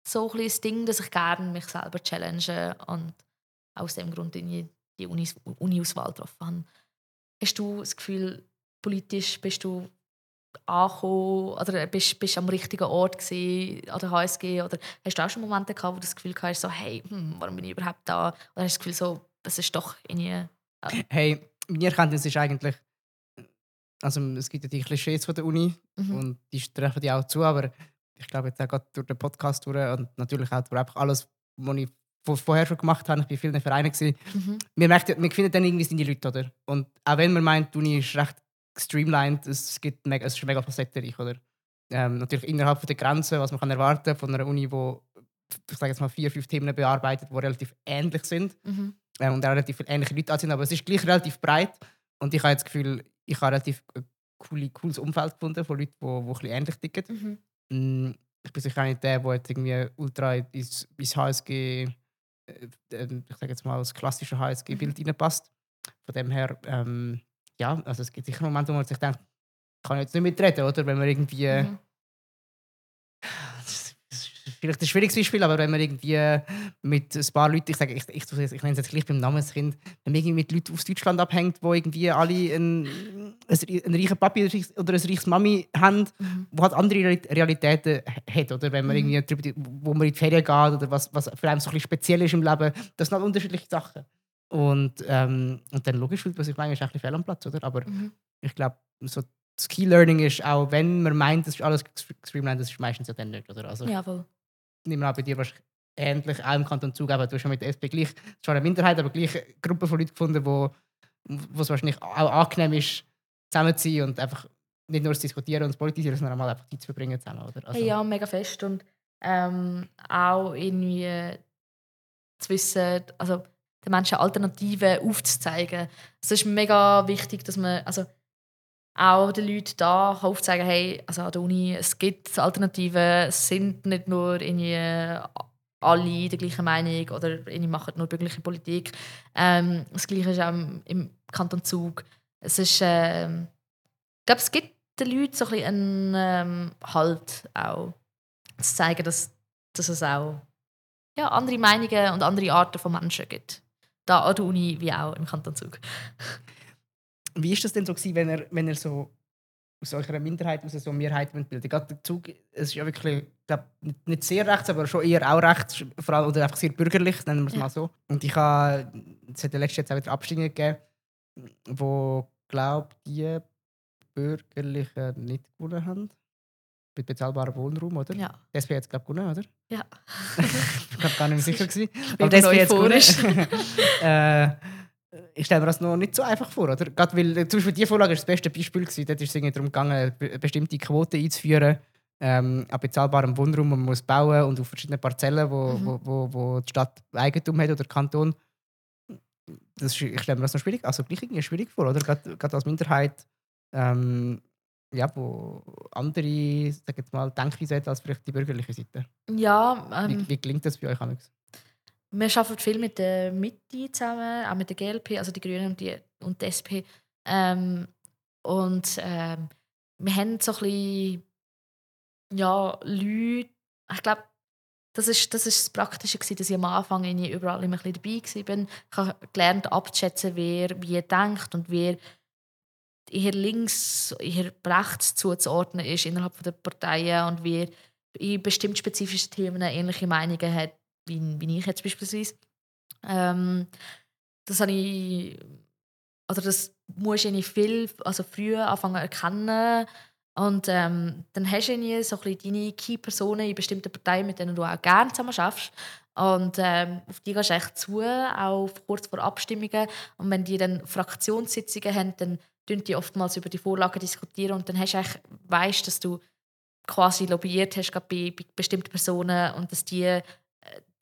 so ein das Ding, dass ich gerne mich selber challenge und aus dem Grund irgendwie die Unis, Uni-Auswahl getroffen habe. Hast du das Gefühl, politisch bist du angekommen oder bist, bist am richtigen Ort gewesen, an der HSG oder hast du auch schon Momente gehabt, wo du das Gefühl hast, so hey, hm, warum bin ich überhaupt da? Oder hast du das Gefühl so, das ist doch irgendwie Hey, meine Erkenntnis ist eigentlich, also es gibt ja die Klischees von der Uni mhm. und die treffen die auch zu, aber ich glaube jetzt auch gerade durch den Podcast durch und natürlich auch durch einfach alles, was ich vor- vorher schon gemacht habe, ich war in vielen Vereinen, gewesen, Mhm. merkt, ja- man findet dann irgendwie seine Leute, oder? Und auch wenn man meint, die Uni ist recht streamlined, es, gibt mega, es ist mega facettenreich, oder? Ähm, natürlich innerhalb der Grenzen, was man kann erwarten von einer Uni, wo ich sage jetzt mal vier, fünf Themen bearbeitet, die relativ ähnlich sind Mhm. äh, und auch relativ viele ähnliche Leute sind, aber es ist gleich relativ breit und ich habe jetzt das Gefühl, ich habe relativ ein coole, cooles Umfeld gefunden von Leuten, die, die ein bisschen ähnlich ticken. Mhm. Mm, Ich bin sicher nicht der, der jetzt irgendwie ultra ins, ins HSG, äh, ähm, ich sage jetzt mal, das klassische HSG-Bild reinpasst. Von dem her, ähm, ja, also es gibt sicher Momente, wo man sich denkt, ich kann jetzt nicht mitreden, oder? Wenn man irgendwie. Mhm. Das ist vielleicht ein schwieriges Beispiel, aber wenn man irgendwie mit ein paar Leuten, ich sage, ich, ich, ich, ich nenne es jetzt gleich beim Namenskind, wenn man irgendwie mit Leuten aus Deutschland abhängt, wo irgendwie alle einen, einen, reichen Papi oder ein reiches Mami haben, Mhm. wo halt andere Reali- Realitäten hat, oder wenn man Mhm. irgendwie drüber, wo man in die Ferien geht oder was, was für einen so ein bisschen speziell ist im Leben, das sind halt unterschiedliche Sachen. Und, ähm, und dann logisch fühlt man sich manchmal ein bisschen fehl am Platz, oder? Aber Mhm. ich glaube, so das Key Learning ist auch, wenn man meint, das ist alles gestreamlined, das ist meistens ja dann nicht, oder? Also Jawohl. nehme an, bei dir wahrscheinlich ähnlich auch im Kanton zugeben. Du hast ja mit der SP gleich, zwar eine Minderheit, aber gleich eine Gruppe von Leuten gefunden, wo, wo es wahrscheinlich auch angenehm ist, zusammen zu sein und einfach nicht nur zu diskutieren und zu politisieren, sondern auch mal einfach Zeit zu verbringen zusammen, oder? Also, Hey, ja, mega fest. Und ähm, auch irgendwie zu wissen, also den Menschen Alternativen aufzuzeigen. Es ist mega wichtig, dass man also auch den Leuten da aufzeigen hey, also an der Uni, es gibt Alternativen, es sind nicht nur irgendwie alle der gleichen Meinung oder irgendwie machen nur bürgerliche Politik. Ähm, das Gleiche ist auch im, Kanton Zug. Es ist, ähm, ich glaube, es gibt den Leuten so ein bisschen einen ähm, Halt auch zu zeigen, dass, dass es auch ja, andere Meinungen und andere Arten von Menschen gibt. Da an der Uni wie auch im Kanton Zug. Wie ist das denn so gewesen, wenn er, wenn er so aus eurer Minderheit aus so Mehrheit bildet? Gerade der Zug, es ist ja wirklich, ich glaub, nicht- sehr rechts, aber schon eher auch rechts, vor allem oder einfach sehr bürgerlich, nennen wir es Ja. mal so. Und ich habe, es hat ja letztes Jahr auch wieder Abstimmungen gegeben, wo, glaube die Bürgerlichen nicht gewonnen haben. Mit bezahlbarem Wohnraum, oder? Ja. SP hat jetzt, glaube ich, gewonnen, oder? Ja. ich bin gar nicht mehr sicher. Gewesen. die SP immer hat's gewonnen. äh, ich stelle mir das noch nicht so einfach vor, oder? Gerade weil äh, zum Beispiel die Vorlage ist das beste Beispiel gewesen. Dort ist es darum gegangen, be- bestimmte Quoten einzuführen ähm, an bezahlbarem Wohnraum, man muss bauen und auf verschiedenen Parzellen, wo, Mhm. wo, wo, wo die Stadt Eigentum hat oder der Kanton. Das ist, ich stelle mir das noch schwierig, also gleich irgendwie schwierig vor, oder? Gerade, gerade als Minderheit, ähm, ja, wo andere, sag jetzt mal, Denkweise hat als vielleicht die bürgerliche Seite. Ja, ähm, Wie, wie gelingt das bei euch, Alex? wir arbeiten viel mit der Mitte zusammen, auch mit der GLP, also die Grünen und die, und die SP. Ähm, und ähm, wir haben so ein bisschen, ja, Leute, ich glaube, das ist, das ist das Praktische, gewesen, dass ich am Anfang überall immer ein bisschen dabei war. Ich habe gelernt abzuschätzen, wer wie denkt und wer eher links, eher rechts zuzuordnen ist innerhalb der Parteien und wer in bestimmten spezifischen Themen ähnliche Meinungen hat, wie, wie ich jetzt beispielsweise. Ähm, das habe ich, also das musst du viel, also früh anfangen erkennen und ähm, dann hast du irgendwie so ein deine Key-Personen in bestimmten Parteien, mit denen du auch gerne zusammen schaffst. Und ähm, auf die gehst du echt zu, auch kurz vor Abstimmungen. Und wenn die dann Fraktionssitzungen haben, dann diskutieren die oftmals über die Vorlagen diskutieren und dann hast du weißt, dass du quasi lobbyiert hast bei, bei bestimmten Personen und dass die äh,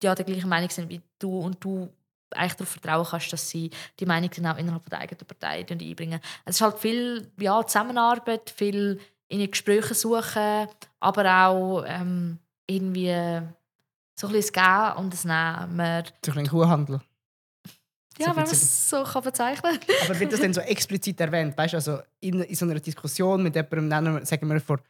ja der gleichen Meinung sind wie du und du eigentlich darauf vertrauen kannst, dass sie die Meinung dann auch innerhalb der eigenen Partei einbringen. Es ist halt viel ja, Zusammenarbeit, viel in die Gespräche suchen, aber auch ähm, irgendwie so ein bisschen das Geben und das Nehmen. Man, So ein bisschen Kuhhandel. ja, So wenn man es so kann bezeichnen Aber wird das denn so explizit erwähnt? Weißt du, also in, in so einer Diskussion mit jemandem, nennen wir, sagen wir vor,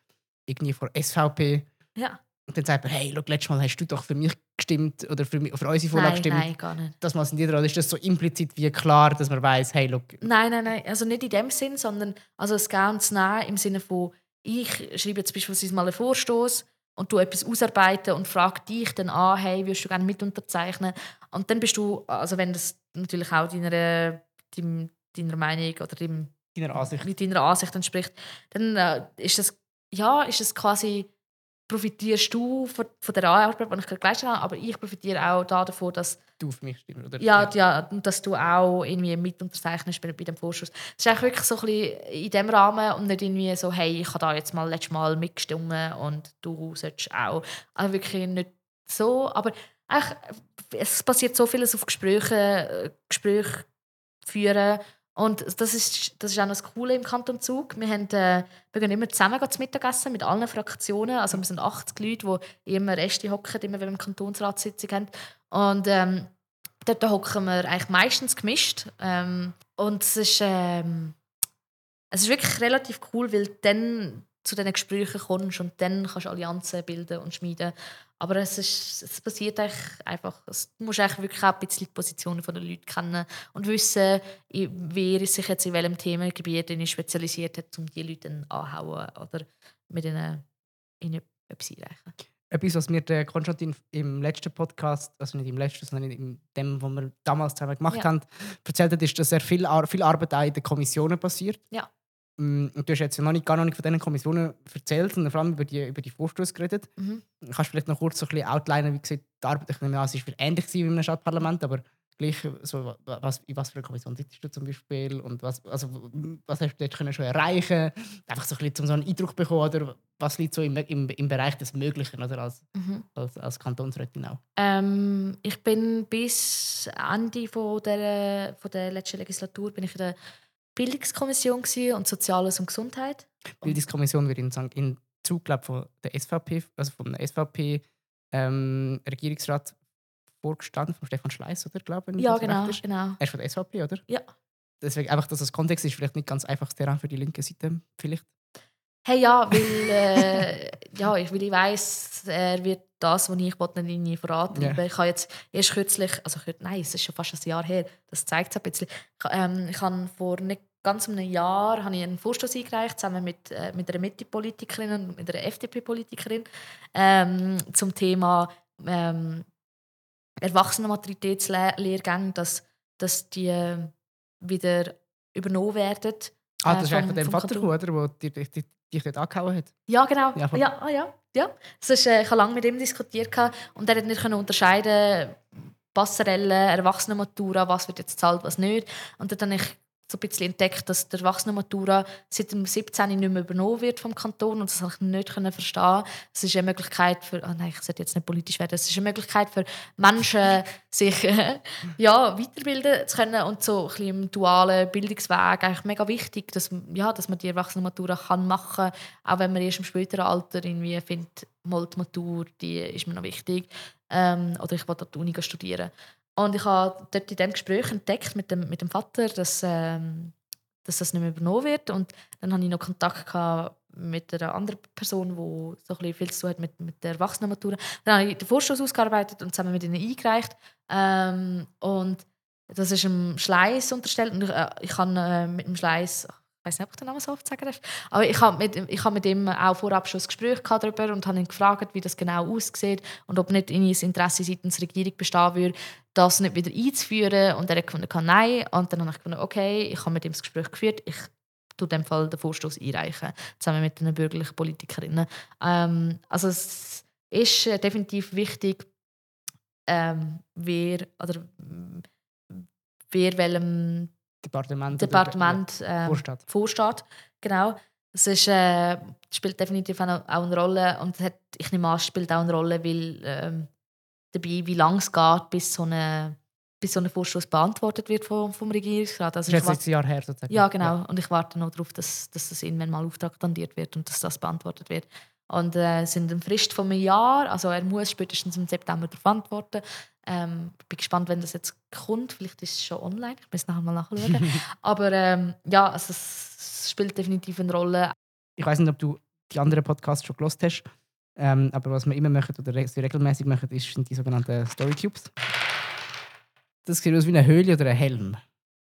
irgendwie vor SVP, Ja. und dann sagt man, hey, schau, letztes Mal hast du doch für mich gestimmt oder für, mich, für unsere Vorlage Nein, gestimmt. nein, gar nicht. Das mal sind die dran. Ist das so implizit wie klar, dass man weiß, hey, schau, Nein, nein, nein. Also nicht in dem Sinn, sondern also das ganz nah im Sinne von, ich schreibe jetzt beispielsweise mal einen Vorstoß und du etwas ausarbeiten und frage dich dann an, hey, würdest du gerne mit unterzeichnen? Und dann bist du, also wenn das natürlich auch deiner, deinem, deiner Meinung oder dem, deiner Ansicht. deiner Ansicht entspricht, dann äh, ist das, ja, ist es quasi, profitierst du von, von der Arbeit, die ich gerade geleistet habe, aber ich profitiere auch da davon, dass Du für mich stimmst, oder? ja, ja, dass du auch irgendwie mit unterzeichnest bei, bei dem Vorschuss. Es ist eigentlich wirklich so ein bisschen in diesem Rahmen und nicht irgendwie so, hey, ich habe da jetzt mal letztes Mal mitgestimmt und du solltest auch. Also wirklich nicht so, aber eigentlich, es passiert so vieles auf Gespräche, äh, Gespräche führen und das ist, das ist auch noch das Coole im Kanton Zug. Wir, haben, äh, wir gehen immer zusammen zu Mittagessen mit allen Fraktionen. Also wir sind 80 Leute, die immer Reste hocken, immer wenn wir eine Kantonsratssitzung haben. Und ähm, dort hocken wir eigentlich meistens gemischt. Ähm, und es ist, ähm, es ist wirklich relativ cool, weil dann zu diesen Gesprächen kommst und dann kannst du Allianzen bilden und schmieden. Aber es, ist, es passiert einfach, es, du musst eigentlich wirklich auch ein bisschen die Positionen der Leute kennen und wissen, wer sich jetzt in welchem Themengebiet spezialisiert hat, um die Leute anzuhauen oder mit ihnen, ihnen etwas einreichen. Etwas, was mir der Konstantin im letzten Podcast, also nicht im letzten, sondern in dem, was wir damals zusammen gemacht ja. haben, erzählt hat, ist, dass er viel, viel Arbeit auch in den Kommissionen passiert. Ja. Mm, und du hast jetzt noch nicht, gar noch nicht von diesen Kommissionen erzählt, sondern vor allem über die, über die Vorstöße geredet. Mhm. Kannst du vielleicht noch kurz so ein bisschen outlinen, wie sieht die Arbeit? Ich nehme an, es ist ähnlich wie in einem Stadtparlament, aber gleich, so, was, in was für einer Kommission sitzt du zum Beispiel und was, also, was hast du dort können schon erreichen Einfach so ein bisschen, so einen Eindruck bekommen, oder was liegt so im, im, im Bereich des Möglichen oder als, mhm. als, als Kantonsrätin auch? Ähm, ich bin bis Ende von der, von der letzten Legislatur bin ich in der Bildungskommission und Soziales und Gesundheit. Bildungskommission wird in, in Zug glaub, von der SVP, also vom SVP ähm, Regierungsrat vorgestanden, von Stefan Schleiß, oder glaube ich? Ja, genau, genau. Er ist von der SVP, oder? Ja. Deswegen einfach, dass das Kontext ist vielleicht nicht ganz einfach Terrain für die linke Seite, vielleicht. Hey, ja, weil, äh, ja, ich, weil ich weiss, er wird das, was ich nicht nie verraten yeah. Ich habe jetzt erst kürzlich, also nein, es ist schon fast ein Jahr her, das zeigt es ein bisschen. Ich, ähm, ich habe vor nicht ganz einem Jahr habe ich einen Vorstoß eingereicht, zusammen mit, äh, mit einer Mitte-Politikerin und mit einer FDP-Politikerin, ähm, zum Thema ähm, Erwachsenenmaturitätslehrgänge, dass, dass die äh, wieder übernommen werden. Ah, das ist äh, eigentlich von dem Vater? Der dich, dich, dich dort angehauen hat? Ja, genau. Ja, ja, ah, ja, ja. Das ist, äh, ich habe lange mit ihm diskutiert und er hat nicht unterscheiden Passerelle, Erwachsenenmatura, was wird jetzt gezahlt, was nicht. Und dann habe ich so ein bisschen entdeckt, dass der Erwachsenenmatura seit dem 17. nicht mehr übernommen wird vom Kanton und das habe ich nicht verstehen. Es ist eine Möglichkeit für, oh nein, ich sollte jetzt nicht politisch werden, es ist eine Möglichkeit für Menschen, sich ja, weiterbilden zu können und so ein bisschen im dualen Bildungsweg eigentlich mega wichtig, dass, ja, dass man die Erwachsenenmatura kann machen kann, auch wenn man erst im späteren Alter irgendwie findet, mal die Matur, die ist mir noch wichtig ähm, oder ich will an die Uni studieren. Und ich habe dort in diesem Gespräch entdeckt mit dem, mit dem Vater, dass, ähm, dass das nicht mehr übernommen wird. Und dann hatte ich noch Kontakt mit einer anderen Person, die so ein viel zu tun hat mit, mit der Erwachsenenmatura. Dann habe ich den Vorschuss ausgearbeitet und zusammen mit ihnen eingereicht. Ähm, und das ist einem Schleiß unterstellt. Und ich, äh, ich habe äh, mit dem Schleiß weiß nicht, ob ich den Namen so oft sagen darf. Aber ich habe mit, ich hab mit ihm auch vorab schon ein Gespräch darüber und habe ihn gefragt, wie das genau aussieht und ob nicht in Interesse seitens der Regierung bestehen würde, das nicht wieder einzuführen. Und er hat gefunden, nein. Und dann habe ich gefunden, okay, ich habe mit ihm das Gespräch geführt. Ich in dem Fall den Vorstoß einreichen, zusammen mit den bürgerlichen Politikerinnen. Ähm, also es ist äh, definitiv wichtig, ähm, wer oder wer welchem Departement, Departement äh, Vorstadt. Vorstadt. Genau. Es ist, äh, spielt definitiv auch, eine Rolle und hat, ich nehme an, spielt auch eine Rolle, weil ähm, dabei, wie lange es geht, bis so eine bis so ein Vorstoß beantwortet wird vom, vom Regierungsrat. Also das ist jetzt ein Jahr her sozusagen. Ja, genau. Ja. Und ich warte noch darauf, dass, dass das irgendwann mal auftraktandiert wird und dass das beantwortet wird. Und äh, sind eine Frist von einem Jahr, also er muss spätestens im September darauf antworten. Ähm, bin gespannt, wenn das jetzt kommt. Vielleicht ist es schon online. Ich muss nachher mal nachschauen. Aber ähm, ja, also es spielt definitiv eine Rolle. Ich weiß nicht, ob du die anderen Podcasts schon gelost hast. Ähm, aber was wir immer machen oder regelmäßig machen, ist, sind die sogenannten Storycubes. Das sieht aus wie eine Höhle oder ein Helm.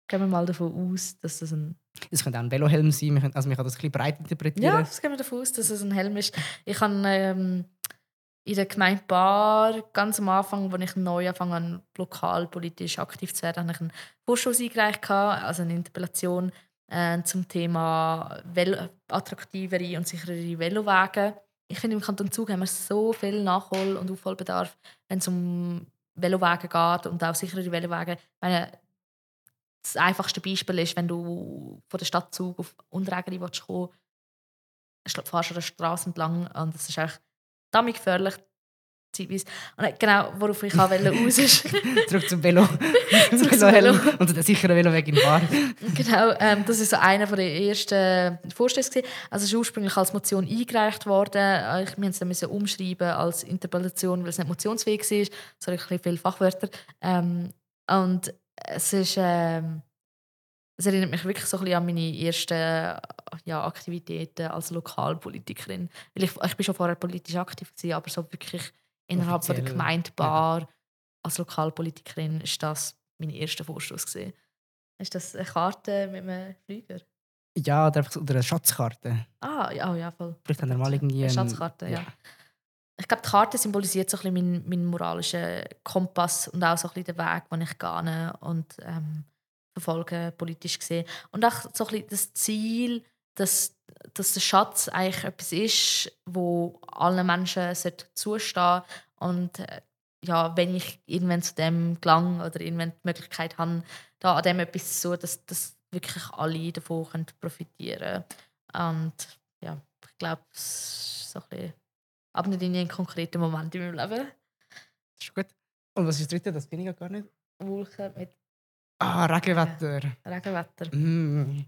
Gehen wir mal davon aus, dass das ein. Es könnte auch ein Velohelm sein. also, man kann das ein bisschen breit interpretieren. Ja, das gehen wir davon aus, dass es ein Helm ist. Ich habe ähm, in der Gemeinde Bar ganz am Anfang, als ich neu angefangen habe, lokalpolitisch aktiv zu werden, habe ich einen Vorschuss eingereicht, also eine Interpellation äh, zum Thema Velo attraktivere und sicherere Velowege. Ich finde, im Kanton Zug haben wir so viel Nachhol- und Aufholbedarf, wenn es um Velowege geht und auch sichere Velowege. meine, das einfachste Beispiel ist, wenn du von der Stadt Zug auf Unterägeri kommst, fährst du eine Straße entlang und das ist eigentlich damit gefährlich, zeitweise. Und genau, worauf ich auch raus ist. Zurück zum Velo. Zurück zum Velo. Und der sichere Veloweg in Bar. genau, ähm, das ist so einer der ersten Vorstöße. Also es ist ursprünglich als Motion eingereicht worden. Äh, ich musste es dann umschreiben als Interpellation, weil es nicht motionsfähig war. Es habe ich viele Fachwörter. Ähm, und es ist... Ähm, es erinnert mich wirklich so ein bisschen an meine ersten ja, Aktivitäten als Lokalpolitikerin. Weil ich, ich bin schon vorher politisch aktiv gewesen, aber so wirklich innerhalb von der Gemeindebar als Lokalpolitikerin ist das mein erster Vorstoß gewesen. Ist das eine Karte mit einem Flüger? Ja, oder, einfach oder eine Schatzkarte. Ah, ja, oh, ja voll. Vielleicht haben wir mal irgendwie. Eine ein- Schatzkarte, ja. Ich glaube, die Karte symbolisiert so ein bisschen meinen, meinen moralischen Kompass und auch so ein bisschen den Weg, den ich gehe und ähm, verfolge, politisch gesehen. Und auch so ein bisschen das Ziel, dass, dass der Schatz eigentlich etwas ist, wo allen Menschen zustehen und äh, ja, wenn ich irgendwann zu dem gelang oder irgendwann die Möglichkeit habe, da an dem etwas zu tun, dass, dass wirklich alle davon profitieren können. Und ja, ich glaube, es ist so ein bisschen, aber nicht in einem konkreten Moment in meinem Leben. Das ist gut. Und was ist das dritte? Das bin ich ja gar nicht. Wolken mit Ah, Regenwetter. Regenwetter. Mm.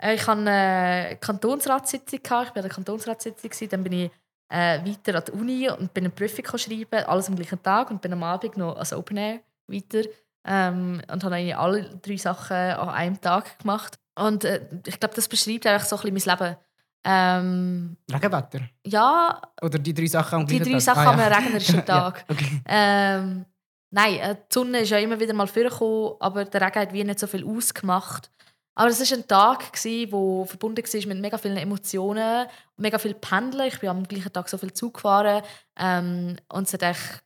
Äh, Ich hatte eine Kantonsratssitzung, ich war an der Kantonsratssitzung, dann bin ich äh, weiter an die Uni und bin eine Prüfung schreiben, alles am gleichen Tag und bin am Abend noch als Open Air weiter ähm, und habe eigentlich alle drei Sachen an einem Tag gemacht. Und äh, ich glaube, das beschreibt eigentlich so ein bisschen mein Leben. Ähm, Regenwetter? ja, Oder die drei Sachen am die drei Tag? Sachen Ah, ja. einem regnerischen Tag. ja, okay. Ähm, nein, äh, die Sonne ist ja immer wieder mal vorgekommen, aber der Regen hat wie nicht so viel ausgemacht. Aber es war ein Tag, der verbunden war mit mega vielen Emotionen, mega viel Pendeln. Ich bin am gleichen Tag so viel Zug gefahren. Ähm, und es hat eigentlich,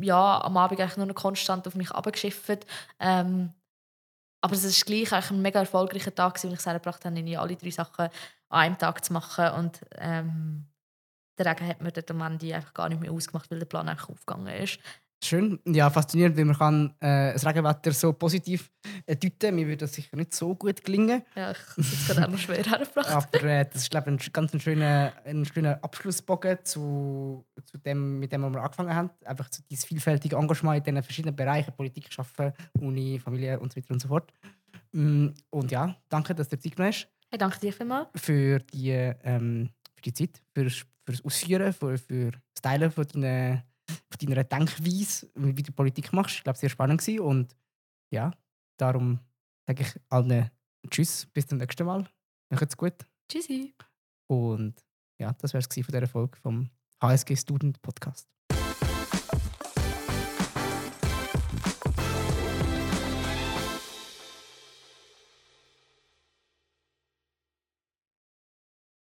ja, am Abend eigentlich nur noch konstant auf mich abgeschifft. Ähm, aber es war gleich ein mega erfolgreicher Tag, weil ich es hergebracht habe, irgendwie alle drei Sachen an einem Tag zu machen. Und ähm, der Regen hat mir dort am Ende einfach gar nicht mehr ausgemacht, weil der Plan einfach aufgegangen ist. Schön. Ja, faszinierend, wie man kann, äh, das Regenwetter so positiv äh, deuten Mir würde das sicher nicht so gut gelingen. Ja, ich habe es gerade auch noch schwer hergebracht. Aber äh, das ist, glaube ich, ein ganz schöner, ein schöner Abschlussbogen zu, zu dem, mit dem, was wir angefangen haben. Einfach zu dieses vielfältige Engagement in diesen verschiedenen Bereichen, Politik, Schaffen, Uni, Familie und so weiter und so fort. Mm, Und ja, danke, dass du Zeit genommen hast Ich danke dir vielmals. für die, ähm, für die Zeit, für, das- für das Ausführen, für, für das Teilen von deiner, von deiner Denkweise, wie du Politik machst. Ich glaube, sehr spannend gewesen. Und ja, darum sage ich allen Tschüss, bis zum nächsten Mal. Macht's gut. Tschüssi. Und ja, das wäre es von dieser Folge vom HSG Student Podcast.